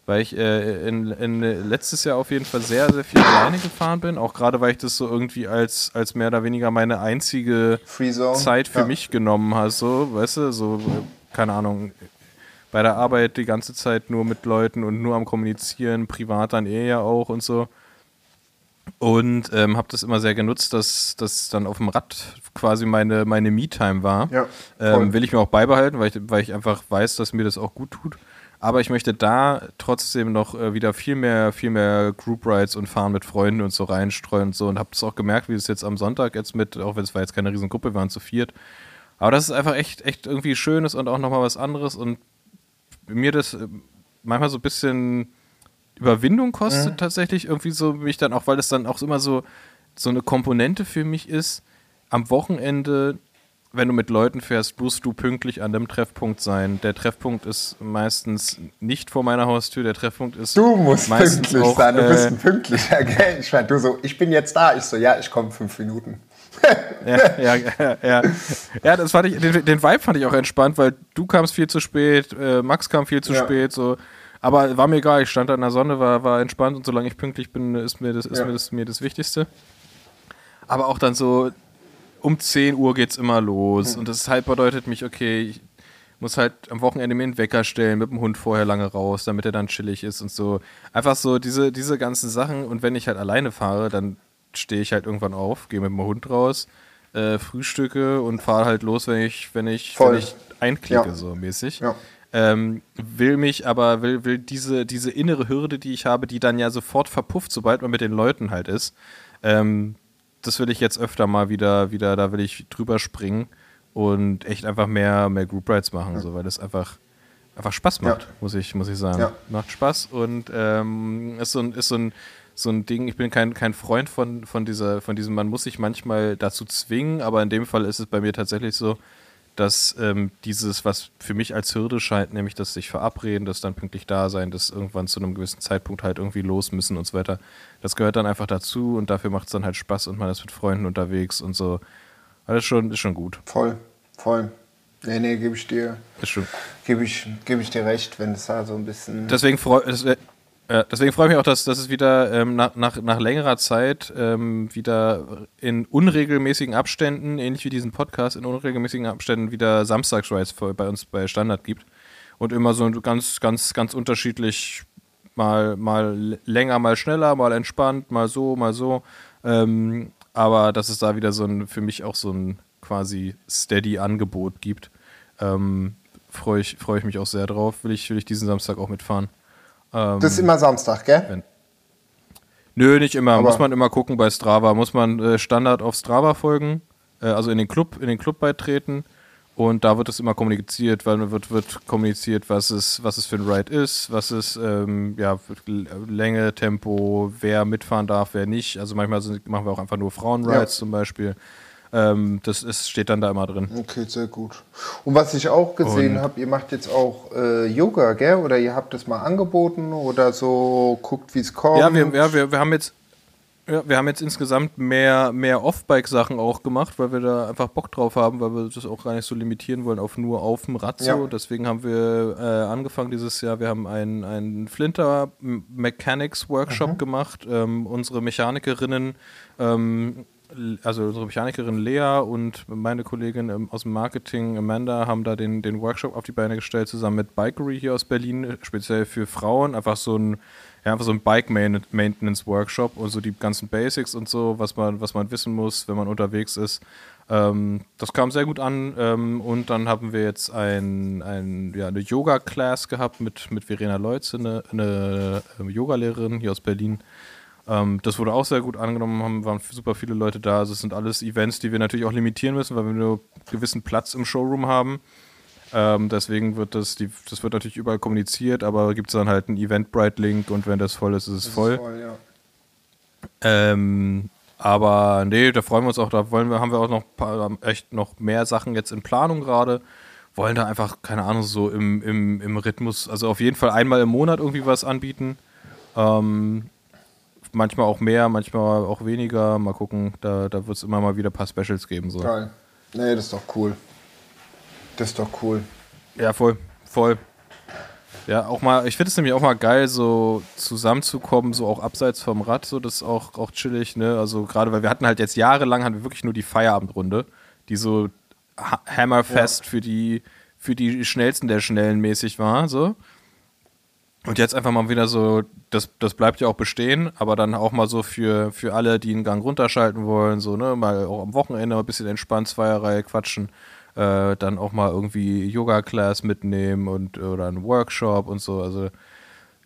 weil ich äh, in, in, letztes Jahr auf jeden Fall sehr, sehr viel alleine gefahren bin. Auch gerade, weil ich das so irgendwie als, als mehr oder weniger meine einzige Zeit für ja. mich genommen habe. So, weißt du, so, keine Ahnung, bei der Arbeit die ganze Zeit nur mit Leuten und nur am Kommunizieren, privat dann eh ja auch und so. Und ähm, habe das immer sehr genutzt, dass das dann auf dem Rad quasi meine, meine Me-Time war. Ja, ähm, will ich mir auch beibehalten, weil ich, weil ich einfach weiß, dass mir das auch gut tut. Aber ich möchte da trotzdem noch äh, wieder viel mehr, viel mehr Group Rides und Fahren mit Freunden und so reinstreuen und so. Und habe es auch gemerkt, wie es jetzt am Sonntag jetzt mit, auch wenn es war jetzt keine Riesengruppe, wir waren zu viert. Aber das ist einfach echt, echt irgendwie Schönes und auch nochmal was anderes. Und mir das äh, manchmal so ein bisschen Überwindung kostet, mhm. tatsächlich irgendwie so mich dann auch, weil das dann auch immer so, so eine Komponente für mich ist, am Wochenende wenn du mit Leuten fährst, musst du pünktlich an dem Treffpunkt sein. Der Treffpunkt ist meistens nicht vor meiner Haustür. Der Treffpunkt ist. Du musst pünktlich auch, sein. Du äh, bist ein pünktlicher, gell? Ich meine, du so, ich bin jetzt da. Ich so, ja, ich komme fünf Minuten. Ja, ja, ja, ja. Das fand ich, den, den, Vibe fand ich auch entspannt, weil du kamst viel zu spät, äh, Max kam viel zu ja. spät, so. Aber war mir egal, ich stand da in der Sonne, war, war entspannt und solange ich pünktlich bin, ist mir das, ist ja. mir das, mir das Wichtigste. Aber auch dann so, um 10 Uhr geht es immer los. Mhm. Und das halt bedeutet mich, okay, ich muss halt am Wochenende mir einen Wecker stellen, mit dem Hund vorher lange raus, damit er dann chillig ist und so. Einfach so diese, diese ganzen Sachen. Und wenn ich halt alleine fahre, dann stehe ich halt irgendwann auf, gehe mit dem Hund raus, äh, frühstücke und fahre halt los, wenn ich, wenn ich, wenn ich einklicke, ja. so mäßig. Ja. Ähm, will mich aber, will, will diese, diese innere Hürde, die ich habe, die dann ja sofort verpufft, sobald man mit den Leuten halt ist, ähm, das will ich jetzt öfter mal wieder, wieder, da will ich drüber springen und echt einfach mehr, mehr Group Rides machen, ja. so, weil das einfach, einfach Spaß macht, ja. muss, ich, muss ich sagen. Ja. Macht Spaß und ähm, ist so ein, ist so ein, so ein Ding, ich bin kein, kein Freund von, von, dieser, von diesem, man muss sich manchmal dazu zwingen, aber in dem Fall ist es bei mir tatsächlich so, dass ähm, dieses, was für mich als Hürde scheint, nämlich das sich verabreden, das dann pünktlich da sein, das irgendwann zu einem gewissen Zeitpunkt halt irgendwie los müssen und so weiter, das gehört dann einfach dazu und dafür macht es dann halt Spaß und man ist mit Freunden unterwegs und so. Alles schon, ist schon gut. Voll, voll. Nee, nee, gebe ich dir. Ist schon. Gebe ich, geb ich dir recht, wenn es da so ein bisschen. Deswegen freut ja, deswegen freue ich mich auch, dass, dass es wieder ähm, nach, nach, nach längerer Zeit ähm, wieder in unregelmäßigen Abständen, ähnlich wie diesen Podcast, in unregelmäßigen Abständen wieder Samstagsrides bei uns bei Standard gibt. Und immer so ganz, ganz, ganz unterschiedlich, mal, mal länger, mal schneller, mal entspannt, mal so, mal so. Ähm, aber dass es da wieder so ein, für mich auch so ein quasi steady Angebot gibt. Ähm, freue ich, freu ich mich auch sehr drauf. Will ich, will ich diesen Samstag auch mitfahren. Ähm, das ist immer Samstag, gell? Wenn, nö, nicht immer. Aber muss man immer gucken bei Strava. Muss man äh, Standard auf Strava folgen, äh, also in den Club, in den Club beitreten. Und da wird es immer kommuniziert, weil wird, wird kommuniziert, was es, was es für ein Ride ist, was es, ähm, ja, Länge, Tempo, wer mitfahren darf, wer nicht. Also manchmal sind, machen wir auch einfach nur Frauenrides ja. zum Beispiel. Ähm, das ist, steht dann da immer drin. Okay, sehr gut. Und was ich auch gesehen habe, ihr macht jetzt auch äh, Yoga, gell? Oder ihr habt das mal angeboten oder so, guckt, wie es kommt. Ja, wir, ja wir, wir haben jetzt. Ja, wir haben jetzt insgesamt mehr, mehr Off-Bike-Sachen auch gemacht, weil wir da einfach Bock drauf haben, weil wir das auch gar nicht so limitieren wollen auf nur auf dem Rad. Ja. Deswegen haben wir äh, angefangen dieses Jahr. Wir haben einen, einen Flinter Mechanics Workshop mhm. gemacht. Ähm, unsere Mechanikerinnen ähm, also unsere Mechanikerin Lea und meine Kollegin ähm, aus dem Marketing Amanda haben da den, den Workshop auf die Beine gestellt, zusammen mit Bikery hier aus Berlin, speziell für Frauen. Einfach so ein, ja, einfach so ein Bike Maintenance Workshop und so die ganzen Basics und so, was man, was man wissen muss, wenn man unterwegs ist. Ähm, das kam sehr gut an ähm, und dann haben wir jetzt ein, ein, ja, eine Yoga-Class gehabt mit, mit Verena Leutze, eine, eine ähm, Yogalehrerin hier aus Berlin ähm, das wurde auch sehr gut angenommen, haben, waren super viele Leute da. Also es sind alles Events, die wir natürlich auch limitieren müssen, weil wir nur einen gewissen Platz im Showroom haben. Ähm, deswegen wird das, die, das wird natürlich überall kommuniziert, aber gibt es dann halt einen Eventbrite-Link und wenn das voll ist, ist es das voll. Ist voll ja. ähm, aber nee, da freuen wir uns auch, da wollen wir, haben wir auch noch paar, echt noch mehr Sachen jetzt in Planung gerade. Wollen da einfach, keine Ahnung, so im, im, im Rhythmus, also auf jeden Fall einmal im Monat irgendwie was anbieten. Ähm, manchmal auch mehr, manchmal auch weniger. Mal gucken, da, da wird es immer mal wieder ein paar Specials geben. So. Geil. Nee, das ist doch cool. Das ist doch cool. Ja, voll, voll. Ja, auch mal, ich finde es nämlich auch mal geil, so zusammenzukommen, so auch abseits vom Rad, so das ist auch, auch chillig, ne? Also gerade, weil wir hatten halt jetzt jahrelang, hatten wir wirklich nur die Feierabendrunde, die so Hammerfest ja. für die, für die schnellsten der Schnellen mäßig war, so. Und jetzt einfach mal wieder so, das, das bleibt ja auch bestehen, aber dann auch mal so für, für alle, die einen Gang runterschalten wollen, so, ne, mal auch am Wochenende ein bisschen entspannt, Zweierreihe quatschen, äh, dann auch mal irgendwie Yoga-Class mitnehmen und oder einen Workshop und so, also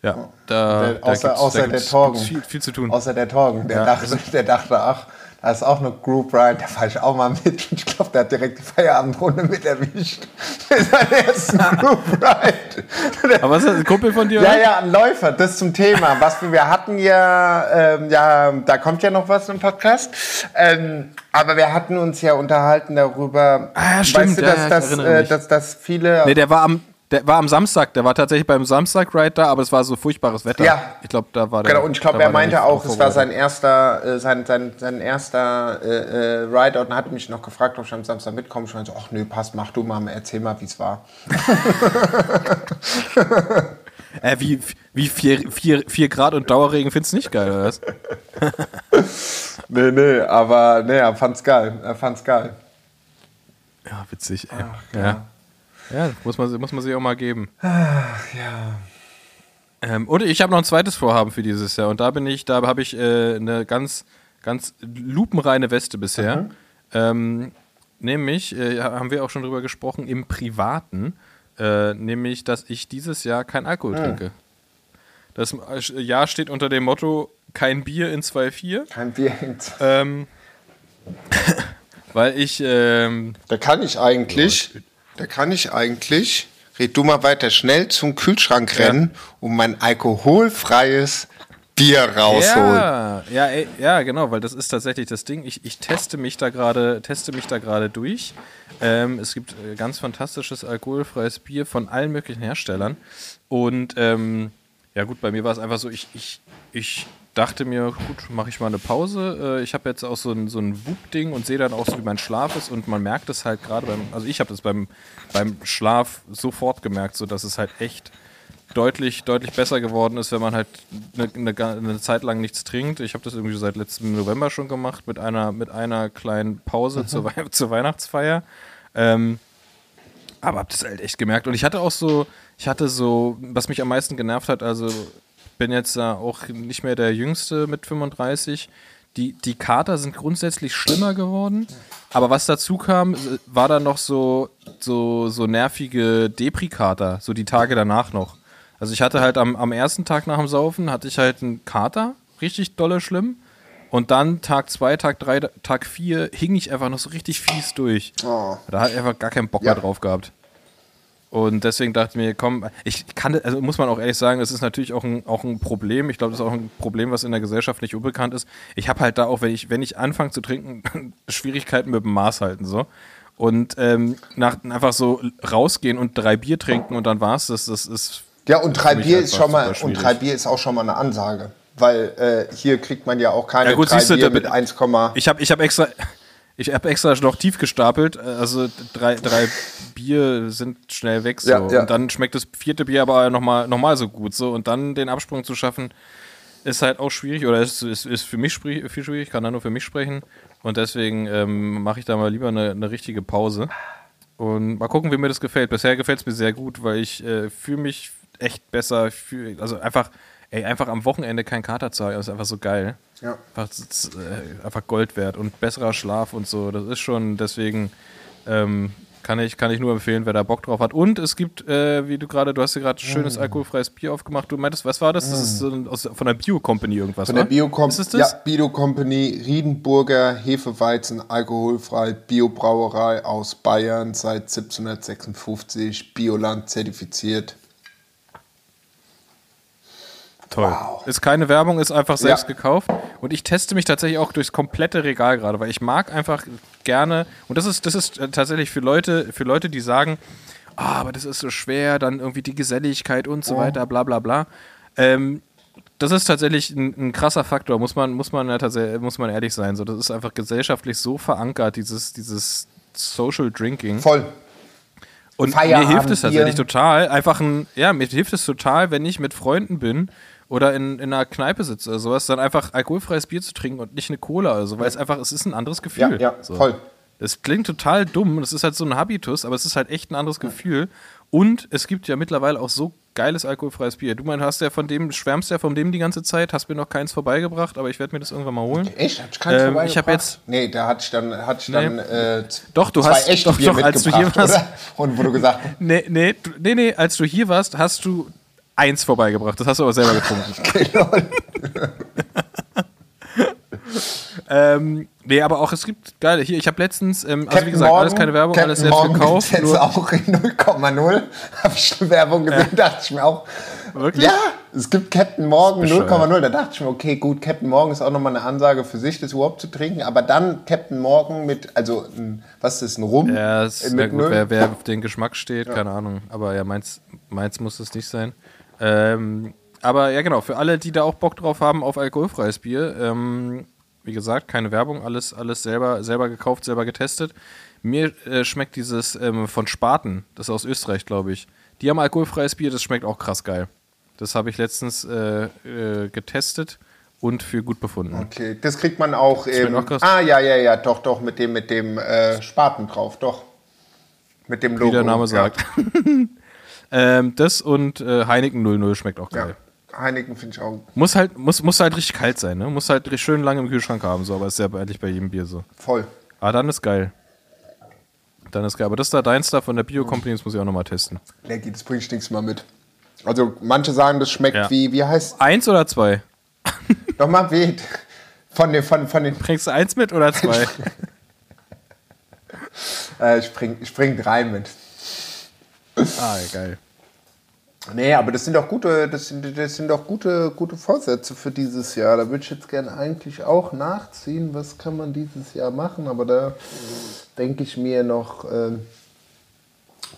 ja, da, der, außer, da außer der Torgen, viel, viel, zu tun. Außer der Torgen, der, ja. dachte, der dachte, ach, da ist auch eine Group Ride, da fahre ich auch mal mit. Ich glaube, der hat direkt die Feierabendrunde mit erwischt. Für seinen ersten Group Ride. Aber was ist das, ein Kumpel von dir? Ja, ja, ein Läufer, das zum Thema. Was wir, wir hatten ja, ähm, ja, da kommt ja noch was im Podcast. Ähm, aber wir hatten uns ja unterhalten darüber, ah, ja, stimmt, weißt du, dass, ja, dass, äh, dass, dass viele. Nee, der war am, der war am Samstag, der war tatsächlich beim Samstag-Ride da, aber es war so furchtbares Wetter. Ja. Ich glaube, da war der. Genau, und ich glaube, er meinte auch, es war sein erster, äh, sein, sein, sein erster äh, äh, Ride und hat mich noch gefragt, ob ich am Samstag mitkomme. Ich meinte so, ach nö, passt, mach du mal, erzähl mal, wie es war. äh, wie wie vier, vier, vier Grad und Dauerregen findest du nicht geil, oder was? nee, nee, aber nee, er fand's geil. Er fand's geil. Ja, witzig, ey. Ach, ja. ja. Ja, muss man, muss man sich auch mal geben. Ach, ja. Ähm, und ich habe noch ein zweites Vorhaben für dieses Jahr. Und da bin ich, da habe ich äh, eine ganz, ganz lupenreine Weste bisher. Mhm. Ähm, nämlich, äh, haben wir auch schon drüber gesprochen, im Privaten. Äh, nämlich, dass ich dieses Jahr kein Alkohol mhm. trinke. Das Jahr steht unter dem Motto: kein Bier in 2.4. Kein Bier in 2.4. Ähm, weil ich. Ähm, da kann ich eigentlich. Da kann ich eigentlich, red du mal weiter, schnell zum Kühlschrank rennen ja. und mein alkoholfreies Bier rausholen. Ja, ja, ey, ja, genau, weil das ist tatsächlich das Ding. Ich, ich teste mich da gerade, teste mich da gerade durch. Ähm, es gibt äh, ganz fantastisches alkoholfreies Bier von allen möglichen Herstellern. Und ähm, ja gut, bei mir war es einfach so, ich, ich, ich dachte mir, gut, mache ich mal eine Pause. Äh, ich habe jetzt auch so ein, so ein Whoop-Ding und sehe dann auch so, wie mein Schlaf ist. Und man merkt es halt gerade beim, also ich habe das beim, beim Schlaf sofort gemerkt, so dass es halt echt deutlich, deutlich besser geworden ist, wenn man halt eine, eine, eine Zeit lang nichts trinkt. Ich habe das irgendwie seit letztem November schon gemacht, mit einer, mit einer kleinen Pause mhm. zur, zur Weihnachtsfeier. Ähm, aber habe das halt echt gemerkt. Und ich hatte auch so, ich hatte so, was mich am meisten genervt hat, also bin jetzt äh, auch nicht mehr der Jüngste mit 35. die, die Kater sind grundsätzlich schlimmer geworden. Aber was dazu kam, war dann noch so, so, so nervige Depri-Kater, so die Tage danach noch. Also ich hatte halt am, am ersten Tag nach dem Saufen, hatte ich halt einen Kater, richtig dolle schlimm. Und dann Tag 2, Tag 3, Tag 4 hing ich einfach noch so richtig fies durch. Oh. Da hat einfach gar keinen Bock ja. mehr drauf gehabt. Und deswegen dachte ich mir, komm, ich kann, also muss man auch ehrlich sagen, das ist natürlich auch ein, auch ein Problem. Ich glaube, das ist auch ein Problem, was in der Gesellschaft nicht unbekannt ist. Ich habe halt da auch, wenn ich, wenn ich anfange zu trinken, Schwierigkeiten mit dem Maß halten so. Und ähm, nach, einfach so rausgehen und drei Bier trinken und dann war's das. Das ist ja und drei Bier ist schon mal und drei Bier ist auch schon mal eine Ansage, weil äh, hier kriegt man ja auch keine ja, gut, drei Bier du, mit 1, ich habe ich habe extra ich habe extra noch tief gestapelt, also drei, drei Bier sind schnell weg so. Ja, ja. Und dann schmeckt das vierte Bier aber nochmal noch mal so gut so. Und dann den Absprung zu schaffen, ist halt auch schwierig oder ist, ist, ist für mich viel schwierig, kann da nur für mich sprechen. Und deswegen ähm, mache ich da mal lieber eine, eine, richtige Pause. Und mal gucken, wie mir das gefällt. Bisher gefällt es mir sehr gut, weil ich äh, fühle mich echt besser. Fühl, also einfach, ey, einfach am Wochenende kein Kater zu haben, ist einfach so geil. Ja. Einfach, äh, einfach Gold wert und besserer Schlaf und so. Das ist schon, deswegen ähm, kann, ich, kann ich nur empfehlen, wer da Bock drauf hat. Und es gibt, äh, wie du gerade, du hast ja gerade schönes mm. alkoholfreies Bier aufgemacht. Du meintest, was war das? Das ist so aus, von der Bio-Company irgendwas, Von der Bio-Company, ja, Bio-Company, Riedenburger, Hefeweizen, alkoholfrei, Biobrauerei aus Bayern, seit 1756, Bioland zertifiziert. Toll. Wow. Ist keine Werbung, ist einfach selbst ja. gekauft. Und ich teste mich tatsächlich auch durchs komplette Regal gerade, weil ich mag einfach gerne, und das ist, das ist äh, tatsächlich für Leute, für Leute, die sagen, oh, aber das ist so schwer, dann irgendwie die Geselligkeit und so oh. weiter, bla bla bla. Ähm, das ist tatsächlich ein, ein, krasser Faktor, muss man, muss man ja tatsächlich, muss man ehrlich sein. So, das ist einfach gesellschaftlich so verankert, dieses, dieses Social Drinking. Voll. Und Feierabend mir hilft es tatsächlich total. Einfach ein, ja, mir hilft es total, wenn ich mit Freunden bin oder in, in einer Kneipe sitzt oder sowas, dann einfach alkoholfreies Bier zu trinken und nicht eine Cola oder so, weil es einfach, es ist ein anderes Gefühl. Ja, ja so. voll. Das klingt total dumm, das ist halt so ein Habitus, aber es ist halt echt ein anderes Gefühl. Und es gibt ja mittlerweile auch so geiles alkoholfreies Bier. Du meinst, hast ja von dem, schwärmst ja von dem die ganze Zeit, hast mir noch keins vorbeigebracht, aber ich werde mir das irgendwann mal holen. Echt? Hat ich keins ähm, vorbeigebracht? Ich habe jetzt. Nee, da hatte ich dann, hatte ich dann nee. äh, doch, du hast, echte doch, Bier doch, als du hier warst. Oder? Und wo du gesagt hast. Nee, nee, nee, nee, als du hier warst, hast du eins vorbeigebracht. Das hast du aber selber getrunken. genau. ähm, nee, aber auch es gibt geile. Hier, ich habe letztens, ähm, also wie gesagt, Morgan, alles keine Werbung, Captain alles selbst Morgan gekauft. Jetzt auch in 0,0. Habe ich schon Werbung gesehen, ja. dachte ich mir auch. Wirklich? Ja, es gibt Captain Morgan 0,0. Da dachte ich mir, okay, gut, Captain Morgan ist auch nochmal eine Ansage für sich, das überhaupt zu trinken. Aber dann Captain Morgan mit, also, ein, was ist ein Rum? Ja, ist mit gut, wer, wer auf den Geschmack steht, ja. keine Ahnung. Aber ja, meins, meins muss es nicht sein. Ähm, aber ja, genau, für alle, die da auch Bock drauf haben auf alkoholfreies Bier, ähm, wie gesagt, keine Werbung, alles, alles selber, selber gekauft, selber getestet. Mir äh, schmeckt dieses ähm, von Spaten, das ist aus Österreich, glaube ich. Die haben alkoholfreies Bier, das schmeckt auch krass geil. Das habe ich letztens äh, äh, getestet und für gut befunden. Okay, das kriegt man auch im. Auch ah, ja, ja, ja, doch, doch, mit dem, mit dem äh, Spaten drauf, doch. Mit dem Logo. Wie der Name sagt. Ähm, das und äh, Heineken 00 schmeckt auch geil. Ja, Heineken finde ich auch. Muss halt, muss, muss halt richtig kalt sein, ne? Muss halt schön lange im Kühlschrank haben, so, aber ist ja eigentlich bei jedem Bier so. Voll. Aber dann ist geil. Dann ist geil. Aber das ist da dein Stuff von der Bio-Company, das muss ich auch nochmal testen. Ja, das bringe ich nichts mal mit. Also manche sagen, das schmeckt ja. wie, wie heißt Eins oder zwei? Nochmal wie. Von den, von, von den Bringst du eins mit oder zwei? äh, ich, bring, ich bring drei mit. Ah, geil. Nee, aber das sind doch gute, das sind, das sind doch gute, gute Vorsätze für dieses Jahr. Da würde ich jetzt gerne eigentlich auch nachziehen. Was kann man dieses Jahr machen? Aber da denke ich mir noch, äh,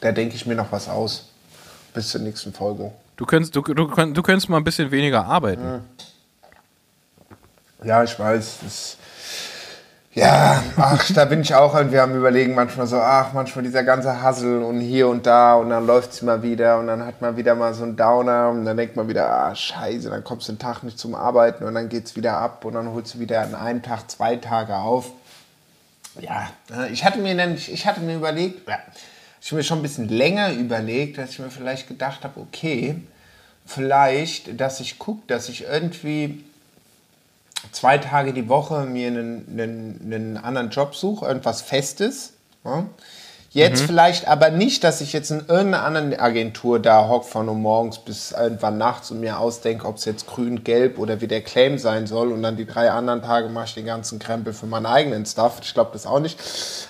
da denke ich mir noch was aus. Bis zur nächsten Folge. Du könntest, du, du, du könntest mal ein bisschen weniger arbeiten. Ja, ich weiß. Das, ja, ach, da bin ich auch und wir haben überlegen manchmal so, ach, manchmal dieser ganze Hassel und hier und da und dann läuft es mal wieder und dann hat man wieder mal so einen Downer und dann denkt man wieder, ah, scheiße, dann kommst du einen Tag nicht zum Arbeiten und dann geht es wieder ab und dann holst du wieder an einem Tag zwei Tage auf. Ja, äh, ich hatte mir dann, ich hatte mir überlegt, ja, ich habe mir schon ein bisschen länger überlegt, dass ich mir vielleicht gedacht habe, okay, vielleicht, dass ich gucke, dass ich irgendwie zwei Tage die Woche mir einen, einen, einen anderen Job suche, irgendwas Festes. Ja? Jetzt mhm. vielleicht aber nicht, dass ich jetzt in irgendeiner anderen Agentur da hock von um morgens bis irgendwann nachts und mir ausdenke, ob es jetzt grün, gelb oder wie der Claim sein soll und dann die drei anderen Tage mache ich den ganzen Krempel für meinen eigenen Stuff. Ich glaube das auch nicht.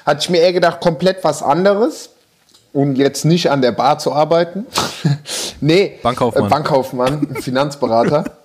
Hatte ich mir eher gedacht, komplett was anderes um jetzt nicht an der Bar zu arbeiten. nee, Bankkaufmann. Äh, Bankkaufmann, Finanzberater.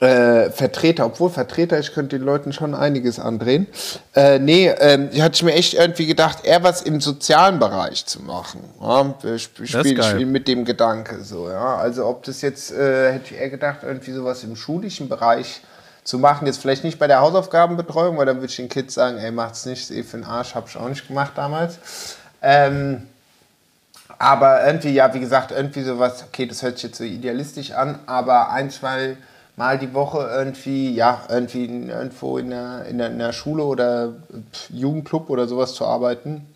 äh, Vertreter, obwohl Vertreter, ich könnte den Leuten schon einiges andrehen. Äh, nee, ähm, hatte ich mir echt irgendwie gedacht, eher was im sozialen Bereich zu machen. Ja, ich spiele spiel mit dem Gedanke so, ja. Also ob das jetzt, äh, hätte ich eher gedacht, irgendwie sowas im schulischen Bereich zu machen. Jetzt vielleicht nicht bei der Hausaufgabenbetreuung, weil dann würde ich den Kids sagen, ey, macht's nicht, ist eh für den Arsch, hab ich auch nicht gemacht damals. Ähm, aber irgendwie, ja, wie gesagt, irgendwie sowas, okay, das hört sich jetzt so idealistisch an, aber ein, zwei Mal die Woche irgendwie, ja, irgendwie irgendwo in der, in der, in der Schule oder Jugendclub oder sowas zu arbeiten.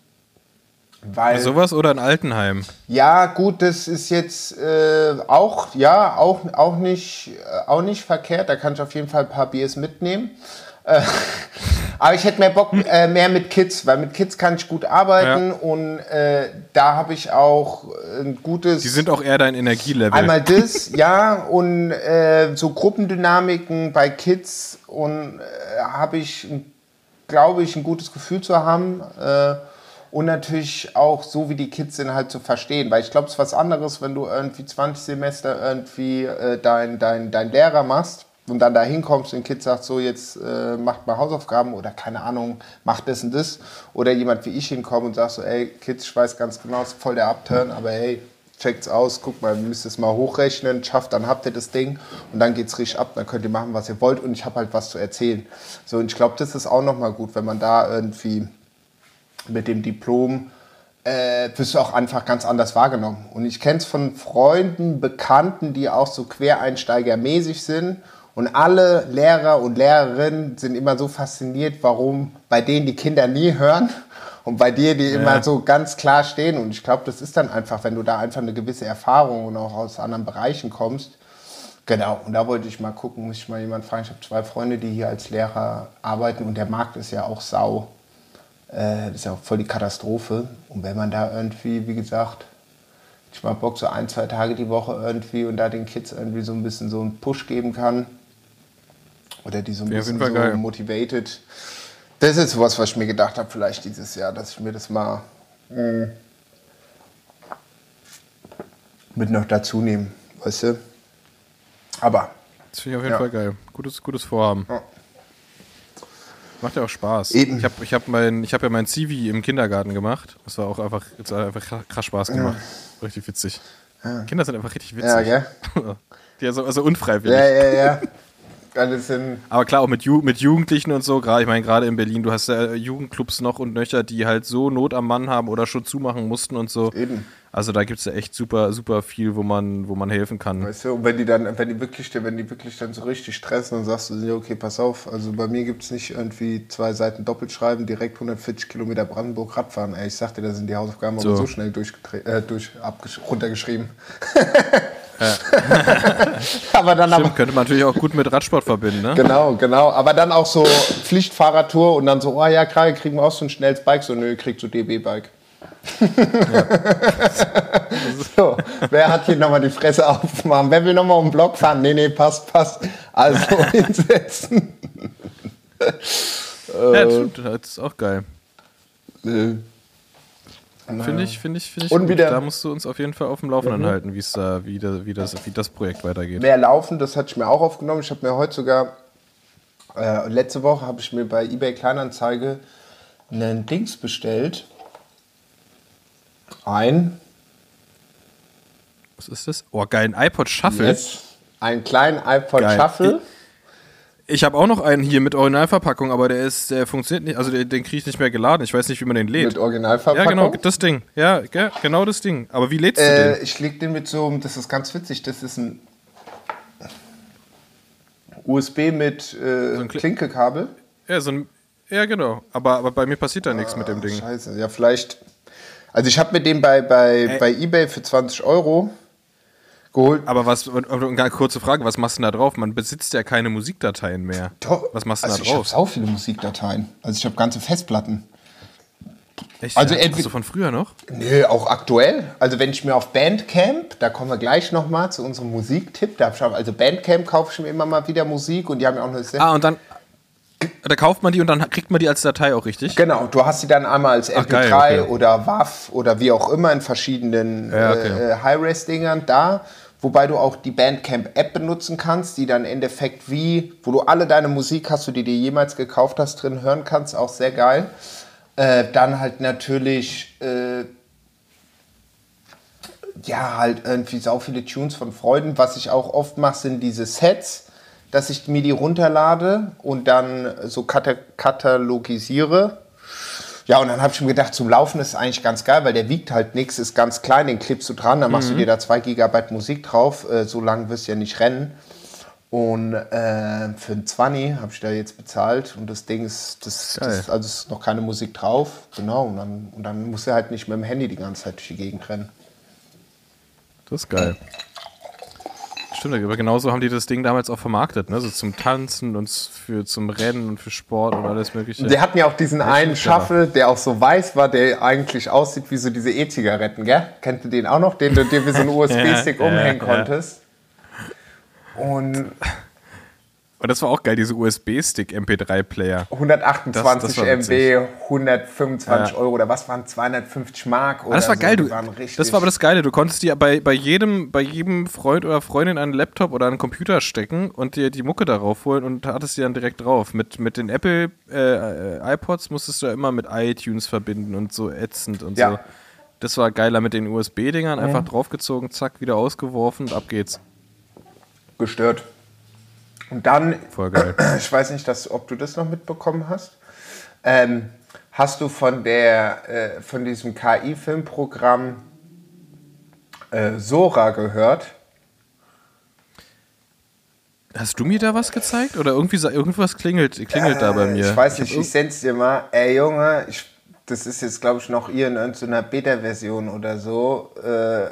Weil, sowas oder ein Altenheim? Ja, gut, das ist jetzt äh, auch, ja, auch, auch, nicht, äh, auch nicht verkehrt. Da kann ich auf jeden Fall ein paar Biers mitnehmen. Aber ich hätte mehr Bock äh, mehr mit Kids, weil mit Kids kann ich gut arbeiten ja. und äh, da habe ich auch ein gutes. Die sind auch eher dein Energielevel. Einmal das, ja, und äh, so Gruppendynamiken bei Kids und äh, habe ich, glaube ich, ein gutes Gefühl zu haben. Äh, und natürlich auch so, wie die Kids sind, halt zu verstehen. Weil ich glaube, es ist was anderes, wenn du irgendwie 20 Semester irgendwie äh, dein, dein, dein Lehrer machst und dann da hinkommst und ein Kind sagt, so jetzt äh, macht mal Hausaufgaben oder keine Ahnung, macht das und das. Oder jemand wie ich hinkommt und sagt so, ey, Kids, ich weiß ganz genau, es ist voll der Upturn, aber hey, checkt's aus, guck mal, ihr müsst es mal hochrechnen, schafft, dann habt ihr das Ding und dann geht's richtig ab, dann könnt ihr machen, was ihr wollt und ich habe halt was zu erzählen. So, und ich glaube, das ist auch nochmal gut, wenn man da irgendwie mit dem Diplom äh, wirst du auch einfach ganz anders wahrgenommen. Und ich kenne es von Freunden, Bekannten, die auch so quereinsteigermäßig sind und alle Lehrer und Lehrerinnen sind immer so fasziniert, warum bei denen die Kinder nie hören und bei dir die ja. immer so ganz klar stehen. Und ich glaube, das ist dann einfach, wenn du da einfach eine gewisse Erfahrung und auch aus anderen Bereichen kommst. Genau, und da wollte ich mal gucken, muss ich mal jemand fragen. Ich habe zwei Freunde, die hier als Lehrer arbeiten und der Markt ist ja auch sau. Äh, das ist ja auch voll die Katastrophe. Und wenn man da irgendwie, wie gesagt, ich mal Bock so ein, zwei Tage die Woche irgendwie und da den Kids irgendwie so ein bisschen so einen Push geben kann, oder die so ein bisschen so geil. motivated. Das ist was, was ich mir gedacht habe, vielleicht dieses Jahr, dass ich mir das mal mh, mit noch dazu nehme, weißt du? Aber. Das finde ich auf jeden ja. Fall geil. Gutes, gutes Vorhaben. Ja. Macht ja auch Spaß. Eben. Ich habe ich hab hab ja mein Civi im Kindergarten gemacht. Das war auch einfach, einfach krass Spaß gemacht. Ja. Richtig witzig. Kinder sind einfach richtig witzig. Ja, gell? Die also, also unfreiwillig. Ja, ja, ja. Aber klar, auch mit, Ju mit Jugendlichen und so, gerade, ich meine, gerade in Berlin, du hast ja Jugendclubs noch und nöcher, die halt so Not am Mann haben oder schon zumachen mussten und so. Eben. Also da gibt es ja echt super, super viel, wo man, wo man helfen kann. Weißt du, und wenn die dann, wenn die wirklich, wenn die wirklich dann so richtig stressen, dann sagst du, ja, okay, pass auf, also bei mir gibt es nicht irgendwie zwei Seiten Doppelschreiben, direkt 140 Kilometer Brandenburg Radfahren. Ey, ich sagte, da sind die Hausaufgaben so. aber so schnell durch, äh, durch runtergeschrieben. Aber dann Stimmt, aber, könnte man natürlich auch gut mit Radsport verbinden, ne? Genau, genau. Aber dann auch so Pflichtfahrradtour und dann so, oh ja, klar, kriegen wir auch so ein schnelles Bike. So, nö, kriegt so DB-Bike. Ja. so, wer hat hier nochmal die Fresse aufmachen? Wer will nochmal um den Block fahren? Nee, nee, passt, passt. Also hinsetzen. ja, das, stimmt, das ist auch geil. Äh. Finde ich, finde ich, finde ich. Und wieder, da musst du uns auf jeden Fall auf dem Laufenden mhm. halten, wie's da, wie, da, wie, das, wie das Projekt weitergeht. Mehr laufen, das hatte ich mir auch aufgenommen. Ich habe mir heute sogar, äh, letzte Woche habe ich mir bei eBay Kleinanzeige einen Dings bestellt. Ein. Was ist das? Oh, geil, ein iPod Shuffle. Yes. Einen kleinen iPod geil. Shuffle. Ich habe auch noch einen hier mit Originalverpackung, aber der ist, der funktioniert nicht, also den, den kriege ich nicht mehr geladen. Ich weiß nicht, wie man den lädt. Mit Originalverpackung? Ja, genau, das Ding. Ja, genau das Ding. Aber wie lädst du äh, den? Ich leg den mit so, das ist ganz witzig, das ist ein USB mit äh, so ein Klinkekabel. Ja, so ein, ja, genau. Aber, aber bei mir passiert da ah, nichts mit dem Ding. Scheiße, ja, vielleicht. Also ich habe mir den bei, bei, bei eBay für 20 Euro geholt. Aber was, eine kurze Frage, was machst du denn da drauf? Man besitzt ja keine Musikdateien mehr. Doch. Was machst du also da ich drauf? habe auch viele Musikdateien. Also ich habe ganze Festplatten. Echt? Also ja? Hast du von früher noch? Nö, auch aktuell. Also wenn ich mir auf Bandcamp, da kommen wir gleich nochmal zu unserem Musiktipp, da ich also Bandcamp kaufe ich mir immer mal wieder Musik und die haben ja auch eine sehr Ah, und dann, da kauft man die und dann kriegt man die als Datei auch richtig? Genau, du hast sie dann einmal als MP3 geil, okay. oder WAV oder wie auch immer in verschiedenen Ja, okay. äh, High-Res-Dingern da, wobei du auch die Bandcamp-App benutzen kannst, die dann im Endeffekt wie, wo du alle deine Musik hast, die du dir jemals gekauft hast, drin hören kannst, auch sehr geil. Äh, dann halt natürlich, äh, ja, halt irgendwie sau viele Tunes von Freunden. Was ich auch oft mache, sind diese Sets, dass ich mir die runterlade und dann so kata katalogisiere. Ja, und dann habe ich mir gedacht, zum Laufen ist eigentlich ganz geil, weil der wiegt halt nichts, ist ganz klein, den klippst du dran, dann machst du dir da 2 Gigabyte Musik drauf, äh, so lange wirst du ja nicht rennen. Und äh, für ein 20 habe ich da jetzt bezahlt und das Ding ist, das, das also ist noch keine Musik drauf, genau, und dann, und dann musst du halt nicht mit dem Handy die ganze Zeit durch die Gegend rennen. Das ist geil. Stimmt, aber genauso haben die das Ding damals auch vermarktet, ne? So zum Tanzen und für, zum Rennen und für Sport und alles mögliche. Der hatten ja auch diesen einen Shuffle, der auch so weiß war, der eigentlich aussieht wie so diese E-Zigaretten, gell? Kennt ihr den auch noch? Den du dir wie so einen USB-Stick Ja, ja, umhängen ja. konntest. Und Und das war auch geil, diese USB-Stick MP3-Player. 128 Das- das MB, 125 Ja. Euro oder was waren 250 Mark oder Ah, das war so. geil, Die du, waren richtig- das war aber das Geile, du konntest dir bei, bei, jedem, bei jedem Freund oder Freundin einen Laptop oder einen Computer stecken und dir die Mucke darauf holen und hattest die dann direkt drauf. Mit, mit den Apple äh, äh, iPods musstest du ja immer mit iTunes verbinden und so ätzend und Ja. so. Das war geiler mit den USB-Dingern, einfach draufgezogen, zack, wieder ausgeworfen und ab geht's. gestört. Und dann, Voll geil. ich weiß nicht, dass, ob du das noch mitbekommen hast. Ähm, hast du von der, äh, von diesem KI-Filmprogramm äh, Sora gehört? Hast du mir da was gezeigt? Oder irgendwie irgendwas klingelt, klingelt da bei Äh, mir? Ich weiß nicht, irg- ich send's dir mal. Ey Junge, ich, das ist jetzt glaube ich noch irgendeiner Beta-Version oder so. Äh,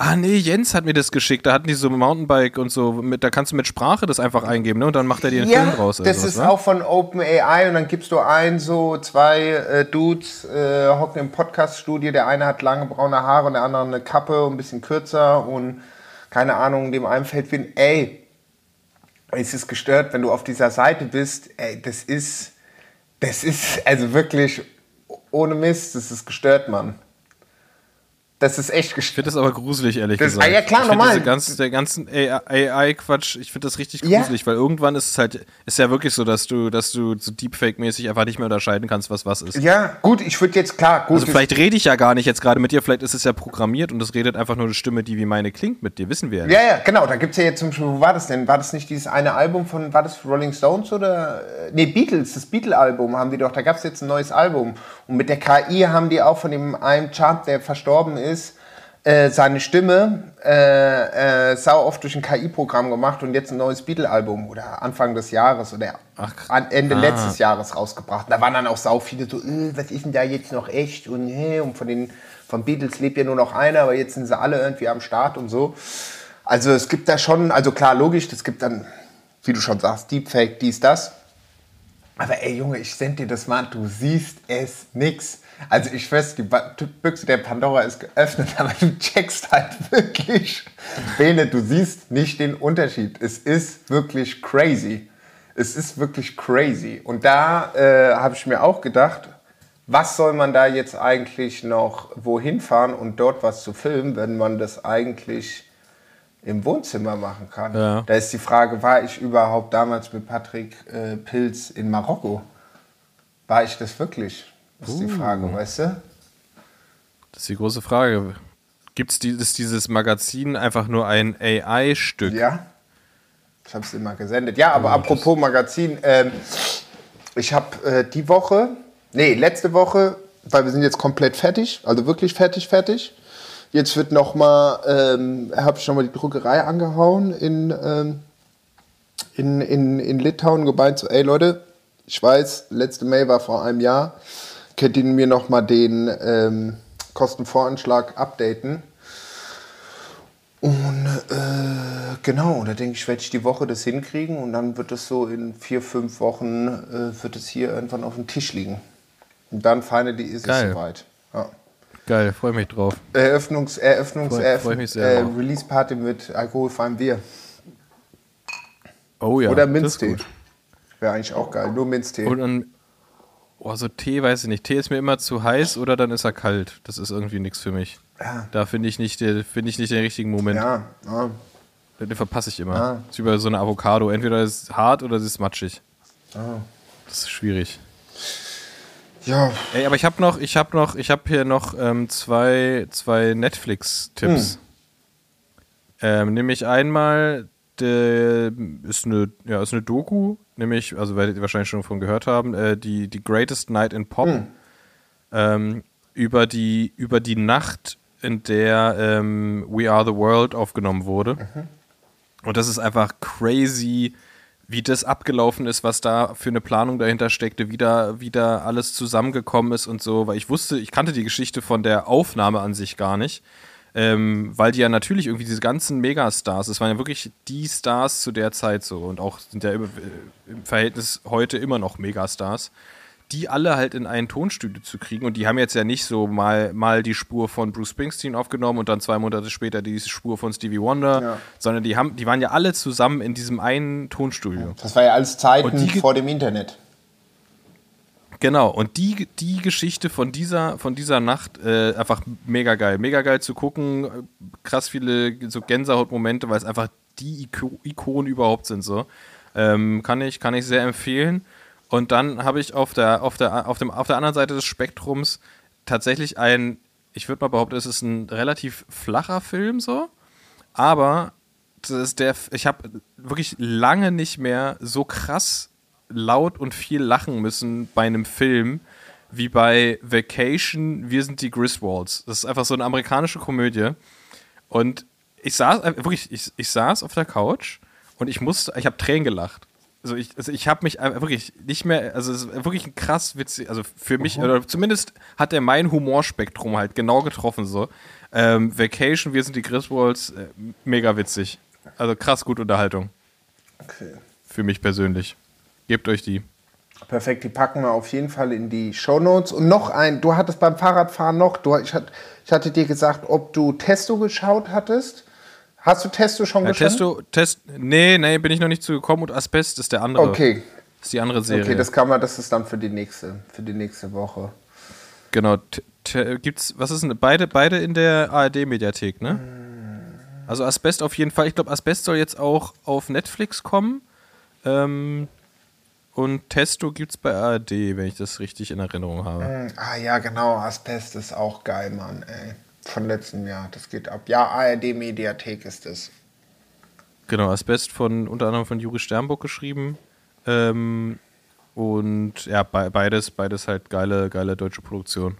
Ah nee, Jens hat mir das geschickt. Da hatten die so Mountainbike und so. Mit, da kannst du mit Sprache das einfach eingeben, ne? Und dann macht er dir einen Film draus. das ist ne? auch von OpenAI und dann gibst du ein, so zwei äh, Dudes äh, hocken im Podcast-Studio. Der eine hat lange braune Haare und der andere eine Kappe und ein bisschen kürzer und keine Ahnung, dem einen fällt wie ey, es ist gestört, wenn du auf dieser Seite bist, ey, das ist, das ist also wirklich ohne Mist, das ist gestört, Mann. Das ist echt Ich finde das aber gruselig, ehrlich Das- gesagt. ah, ja, klar, ich normal. Ganzen, der ganzen AI-Quatsch, ich finde das richtig Ja. gruselig, weil irgendwann ist es halt, ist ja wirklich so, dass du, dass du so Deepfake-mäßig einfach nicht mehr unterscheiden kannst, was was ist. Ja, gut, ich würde jetzt klar, gut, Also vielleicht rede ich ja gar nicht jetzt gerade mit dir, vielleicht ist es ja programmiert und es redet einfach nur eine Stimme, die wie meine klingt mit dir, wissen wir ja nicht. Ja, ja, genau. Da gibt es ja jetzt zum Beispiel, wo war das denn? War das nicht dieses eine Album von, war das Rolling Stones oder? äh, Nee, Beatles, das Beatle-Album haben die doch, da gab es jetzt ein neues Album. Und mit der KI haben die auch von dem einen Chart, der verstorben ist, äh, seine Stimme äh, äh, sau oft durch ein KI-Programm gemacht und jetzt ein neues Beatle-Album oder Anfang des Jahres oder Ach, an Ende ah. letztes Jahres rausgebracht. Da waren dann auch sau viele so, äh, was ist denn da jetzt noch echt und, hey, und von den von Beatles lebt ja nur noch einer, aber jetzt sind sie alle irgendwie am Start und so. Also es gibt da schon, also klar, logisch, es gibt dann, wie du schon sagst, Deepfake, dies, das. Aber ey Junge, ich send dir das mal, du siehst es nix. Also ich weiß, die Büchse der Pandora ist geöffnet, aber du checkst halt wirklich. Bene, du siehst nicht den Unterschied. Es ist wirklich crazy. Es ist wirklich crazy. Und da äh, habe ich mir auch gedacht, was soll man da jetzt eigentlich noch wohin fahren und dort was zu filmen, wenn man das eigentlich im Wohnzimmer machen kann. Ja. Da ist die Frage, war ich überhaupt damals mit Patrick äh, Pilz in Marokko? War ich das wirklich? Das ist die Frage, weißt du? Das ist die große Frage. Gibt es dieses, dieses Magazin einfach nur ein AI-Stück? Ja. Ich habe es mal gesendet. Ja, aber apropos Magazin, ähm, ich habe äh, die Woche, nee, letzte Woche, weil wir sind jetzt komplett fertig, also wirklich fertig, fertig. Jetzt wird noch mal, ähm, habe ich noch mal die Druckerei angehauen in, ähm, in, in, in Litauen, gemeint so, ey Leute, ich weiß, letzte Mail war vor einem Jahr, könnt ihr mir noch mal den ähm, Kostenvoranschlag updaten? Und äh, genau, da denke ich, werde ich die Woche das hinkriegen und dann wird es so in vier, fünf Wochen äh, wird es hier irgendwann auf dem Tisch liegen. Und dann finally ist Geil. es soweit. Ja. Geil, freue mich drauf. Eröffnungs, Eröffnungs, freu, Eröffnungs äh, Release Party mit alkoholfreiem Bier. Oh ja. Oder Minztee. Wäre eigentlich auch geil, nur Minztee. Und oh, so Tee weiß ich nicht. Tee ist mir immer zu heiß oder dann ist er kalt. Das ist irgendwie nichts für mich. Ja. Da finde ich, nicht, find ich nicht den richtigen Moment. Ja, ja. Den verpasse ich immer. Ja. Das ist wie bei so einer Avocado. Entweder ist es hart oder es ist matschig. Ja. Das ist schwierig. Ja. Ey, aber ich habe noch, ich habe noch, ich habe hier noch ähm, zwei, zwei Netflix-Tipps. Hm. Ähm, nämlich einmal, der ist eine, ja, ist eine Doku, nämlich, also werdet ihr wahrscheinlich schon von gehört haben, äh, die, die Greatest Night in Pop. Hm. Ähm, über die, über die Nacht in der ähm, We Are the World aufgenommen wurde. Mhm. Und das ist einfach crazy, wie das abgelaufen ist, was da für eine Planung dahinter steckte, wie da, wie da alles zusammengekommen ist und so, weil ich wusste, ich kannte die Geschichte von der Aufnahme an sich gar nicht. Ähm, weil die ja natürlich irgendwie diese ganzen Megastars, es waren ja wirklich die Stars zu der Zeit so und auch sind ja im Verhältnis heute immer noch Megastars die alle halt in ein Tonstudio zu kriegen. Und die haben jetzt ja nicht so mal, mal die Spur von Bruce Springsteen aufgenommen und dann zwei Monate später die Spur von Stevie Wonder, ja. sondern die, haben, die waren ja alle zusammen in diesem einen Tonstudio. Das war ja alles Zeiten vor dem Internet. Genau, und die, die Geschichte von dieser, von dieser Nacht, äh, einfach mega geil. Mega geil zu gucken, krass viele so Gänsehautmomente, weil es einfach die Iko Ikonen überhaupt sind. So. Ähm, kann, ich, kann ich sehr empfehlen. Und dann habe ich auf der, auf, der, auf, dem, auf der anderen Seite des Spektrums tatsächlich ein, ich würde mal behaupten, es ist ein relativ flacher Film so, aber das ist der, ich habe wirklich lange nicht mehr so krass laut und viel lachen müssen bei einem Film wie bei Vacation, Wir sind die Griswolds. Das ist einfach so eine amerikanische Komödie. Und ich saß, äh, wirklich, ich, ich saß auf der Couch und ich musste, ich habe Tränen gelacht. Also ich, also ich habe mich wirklich nicht mehr, also es ist wirklich ein krass witzig, also für mich, oder zumindest hat er mein Humorspektrum halt genau getroffen so. Ähm, Vacation, wir sind die Griswolds, äh, mega witzig. Also krass gut Unterhaltung. Okay. Für mich persönlich. Gebt euch die. Perfekt, die packen wir auf jeden Fall in die Show Notes. Und noch ein, du hattest beim Fahrradfahren noch, du, ich, hatte, ich hatte dir gesagt, ob du Testo geschaut hattest. Hast du Testo schon ja, geschaut? Testo, Test, nee, nee, bin ich noch nicht zugekommen und Asbest ist der andere. Okay. ist die andere Serie. Okay, das kann man, das ist dann für die nächste, für die nächste Woche. Genau. Gibt's, was ist denn, beide, beide in der ARD-Mediathek, ne? Also Asbest auf jeden Fall. Ich glaube, Asbest soll jetzt auch auf Netflix kommen. Ähm, und Testo gibt es bei ARD, wenn ich das richtig in Erinnerung habe. Mm, ah ja, genau. Asbest ist auch geil, Mann, ey von letztem Jahr. Das geht ab. Ja, ARD Mediathek ist es. Genau, Asbest von unter anderem von Juri Sternburg geschrieben. Ähm, und ja, be beides, beides halt geile, geile deutsche Produktion.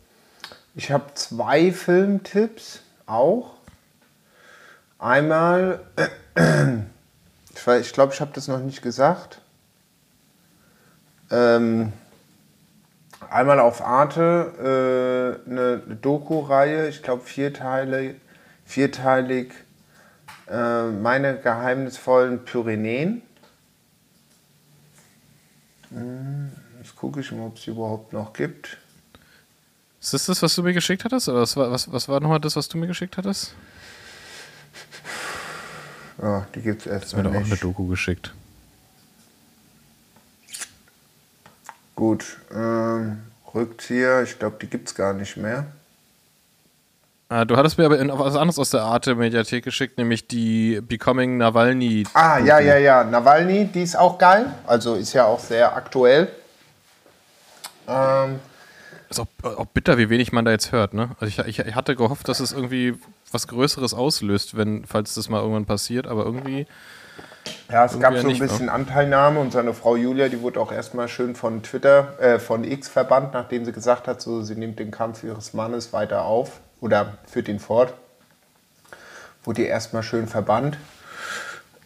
Ich habe zwei Filmtipps auch. Einmal, ich glaube, ich, habe das noch nicht gesagt. Ähm, einmal auf Arte äh, eine Doku-Reihe, ich glaube vierteilig, vierteilig äh, meine geheimnisvollen Pyrenäen. Hm, jetzt gucke ich mal, ob es überhaupt noch gibt. Ist das das, was du mir geschickt hattest? Oder was war, was, was war nochmal das, was du mir geschickt hattest? Ja, die gibt es erst. Du hast mir doch auch eine Doku geschickt. Gut, ähm, Rückzieher, ich glaube, die gibt es gar nicht mehr. Ah, du hattest mir aber was anderes aus der Arte-Mediathek geschickt, nämlich die Becoming Nawalny. Ah, ja, ja, ja. Nawalny, die ist auch geil. Also ist ja auch sehr aktuell. Ähm, ist auch, auch, bitter, wie wenig man da jetzt hört, ne? Also ich, ich, hatte gehofft, dass es irgendwie was Größeres auslöst, wenn, falls das mal irgendwann passiert, aber irgendwie ja, es gab so ein bisschen mehr. Anteilnahme und seine Frau Julia, die wurde auch erstmal schön von Twitter, äh, von X verbannt, nachdem sie gesagt hat, so, sie nimmt den Kampf ihres Mannes weiter auf oder führt ihn fort. Wurde die erstmal schön verbannt.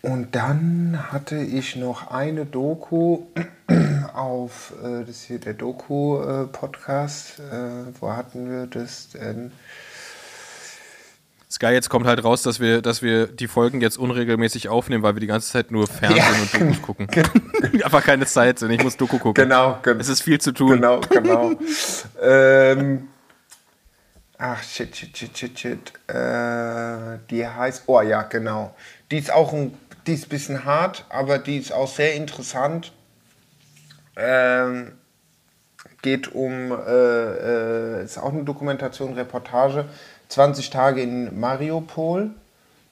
Und dann hatte ich noch eine Doku auf, äh, das ist hier der Doku-Podcast. Äh, wo hatten wir das denn? Sky, jetzt kommt halt raus, dass wir, dass wir die Folgen jetzt unregelmäßig aufnehmen, weil wir die ganze Zeit nur Fernsehen ja, und Dokus gucken. Einfach keine Zeit sind. Ich muss Doku gucken. Genau, genau. Es ist viel zu tun. Genau, genau. ähm, ach, shit, shit, shit, shit, shit. Äh, die heißt, oh ja, genau. Die ist auch ein, die ist ein bisschen hart, aber die ist auch sehr interessant. Ähm, geht um, äh, äh, ist auch eine Dokumentation, Reportage 20 Tage in Mariupol.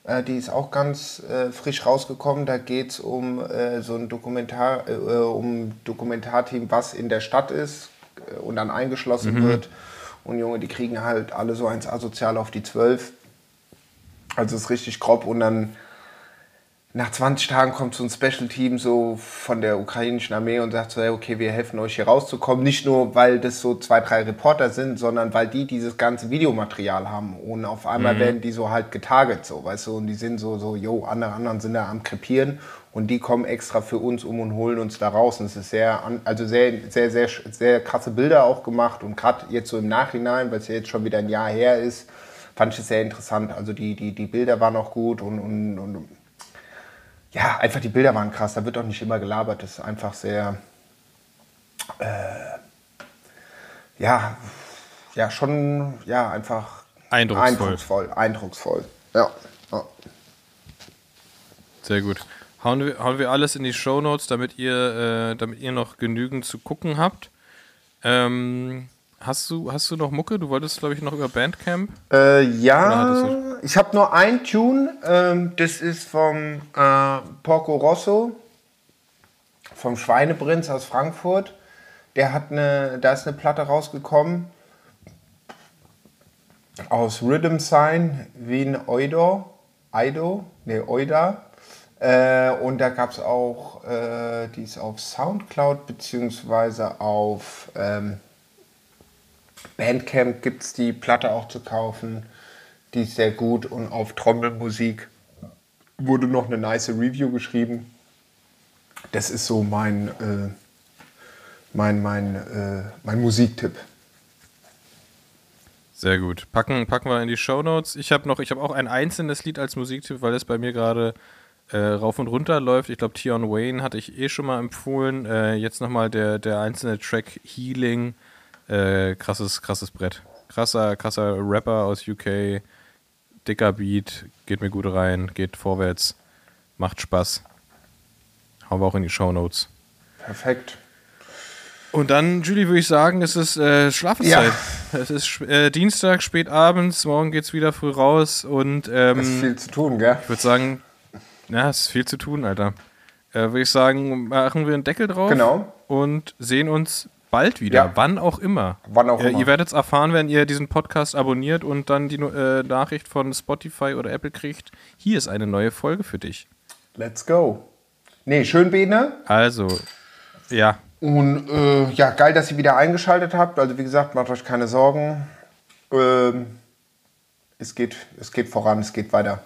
Äh, die ist auch ganz äh, frisch rausgekommen. Da geht es um äh, so ein Dokumentar, äh, um Dokumentarteam, was in der Stadt ist äh, und dann eingeschlossen mhm. wird. Und Junge, die kriegen halt alle so eins asozial auf die 12. Also ist richtig grob und dann nach 20 Tagen kommt so ein Special-Team so von der ukrainischen Armee und sagt so, hey, okay, wir helfen euch hier rauszukommen. Nicht nur, weil das so zwei, drei Reporter sind, sondern weil die dieses ganze Videomaterial haben. Und auf einmal mhm. werden die so halt getarget, so, weißt du, und die sind so, so, yo, andere anderen sind da am krepieren und die kommen extra für uns um und holen uns da raus. Und es ist sehr, also sehr, sehr, sehr, sehr krasse Bilder auch gemacht und gerade jetzt so im Nachhinein, weil es ja jetzt schon wieder ein Jahr her ist, fand ich es sehr interessant. Also die, die, die Bilder waren auch gut und, und, und ja, einfach die Bilder waren krass. Da wird auch nicht immer gelabert. Das ist einfach sehr, äh, ja, ja, schon, ja, einfach eindrucksvoll. Eindrucksvoll, eindrucksvoll. Ja. ja. Sehr gut. Hauen wir, hauen wir alles in die Show Notes, damit ihr, äh, damit ihr noch genügend zu gucken habt. Ähm, Hast du, hast du noch Mucke? Du wolltest, glaube ich, noch über Bandcamp? Äh, ja, ich habe nur ein Tune. Ähm, das ist vom äh, Porco Rosso, vom Schweineprinz aus Frankfurt. Der hat eine, da ist eine Platte rausgekommen aus Rhythm Sign Wien Oido, Aido, ne Oida. Äh, und da gab es auch, äh, die ist auf Soundcloud beziehungsweise auf ähm, Bandcamp gibt es die Platte auch zu kaufen. Die ist sehr gut und auf Trommelmusik wurde noch eine nice Review geschrieben. Das ist so mein, äh, mein, mein, äh, mein Musiktipp. Sehr gut. Packen, packen wir in die Show Notes. Ich habe noch, auch ein einzelnes Lied als Musiktipp, weil es bei mir gerade äh, rauf und runter läuft. Ich glaube, Tion Wayne hatte ich eh schon mal empfohlen. Äh, jetzt nochmal der, der einzelne Track Healing äh, krasses, krasses Brett. Krasser, krasser Rapper aus UK, dicker Beat, geht mir gut rein, geht vorwärts, macht Spaß. Hauen wir auch in die Show Notes. Perfekt. Und dann, Julie, würde ich sagen, es ist äh, Schlafenszeit. Ja. Es ist äh, Dienstag, spät abends, morgen geht es wieder früh raus und ähm, Es ist viel zu tun, gell? Ich würde sagen, ja, es ist viel zu tun, Alter. Äh, würde ich sagen, machen wir einen Deckel drauf genau. und sehen uns bald wieder, ja. wann auch immer. Wann auch äh, immer. Ihr werdet es erfahren, wenn ihr diesen Podcast abonniert und dann die äh, Nachricht von Spotify oder Apple kriegt. Hier ist eine neue Folge für dich. Let's go. Nee, schön, Bene. Also, ja. Und äh, ja, geil, dass ihr wieder eingeschaltet habt. Also, wie gesagt, macht euch keine Sorgen. Ähm, es, geht, es geht voran, es geht weiter.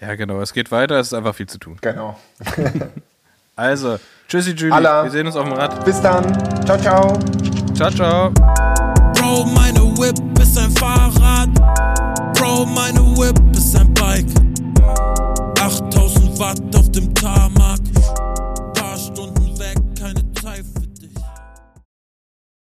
Ja, genau, es geht weiter, es ist einfach viel zu tun. Genau. also, Tschüssi, Julie. Allah. Wir sehen uns auf dem Rad. Bis dann. Ciao, ciao. Ciao, ciao. Bro, meine Whip ist ein Fahrrad. Bro, meine Whip ist ein Bike. 8000 Watt auf dem Tarmac.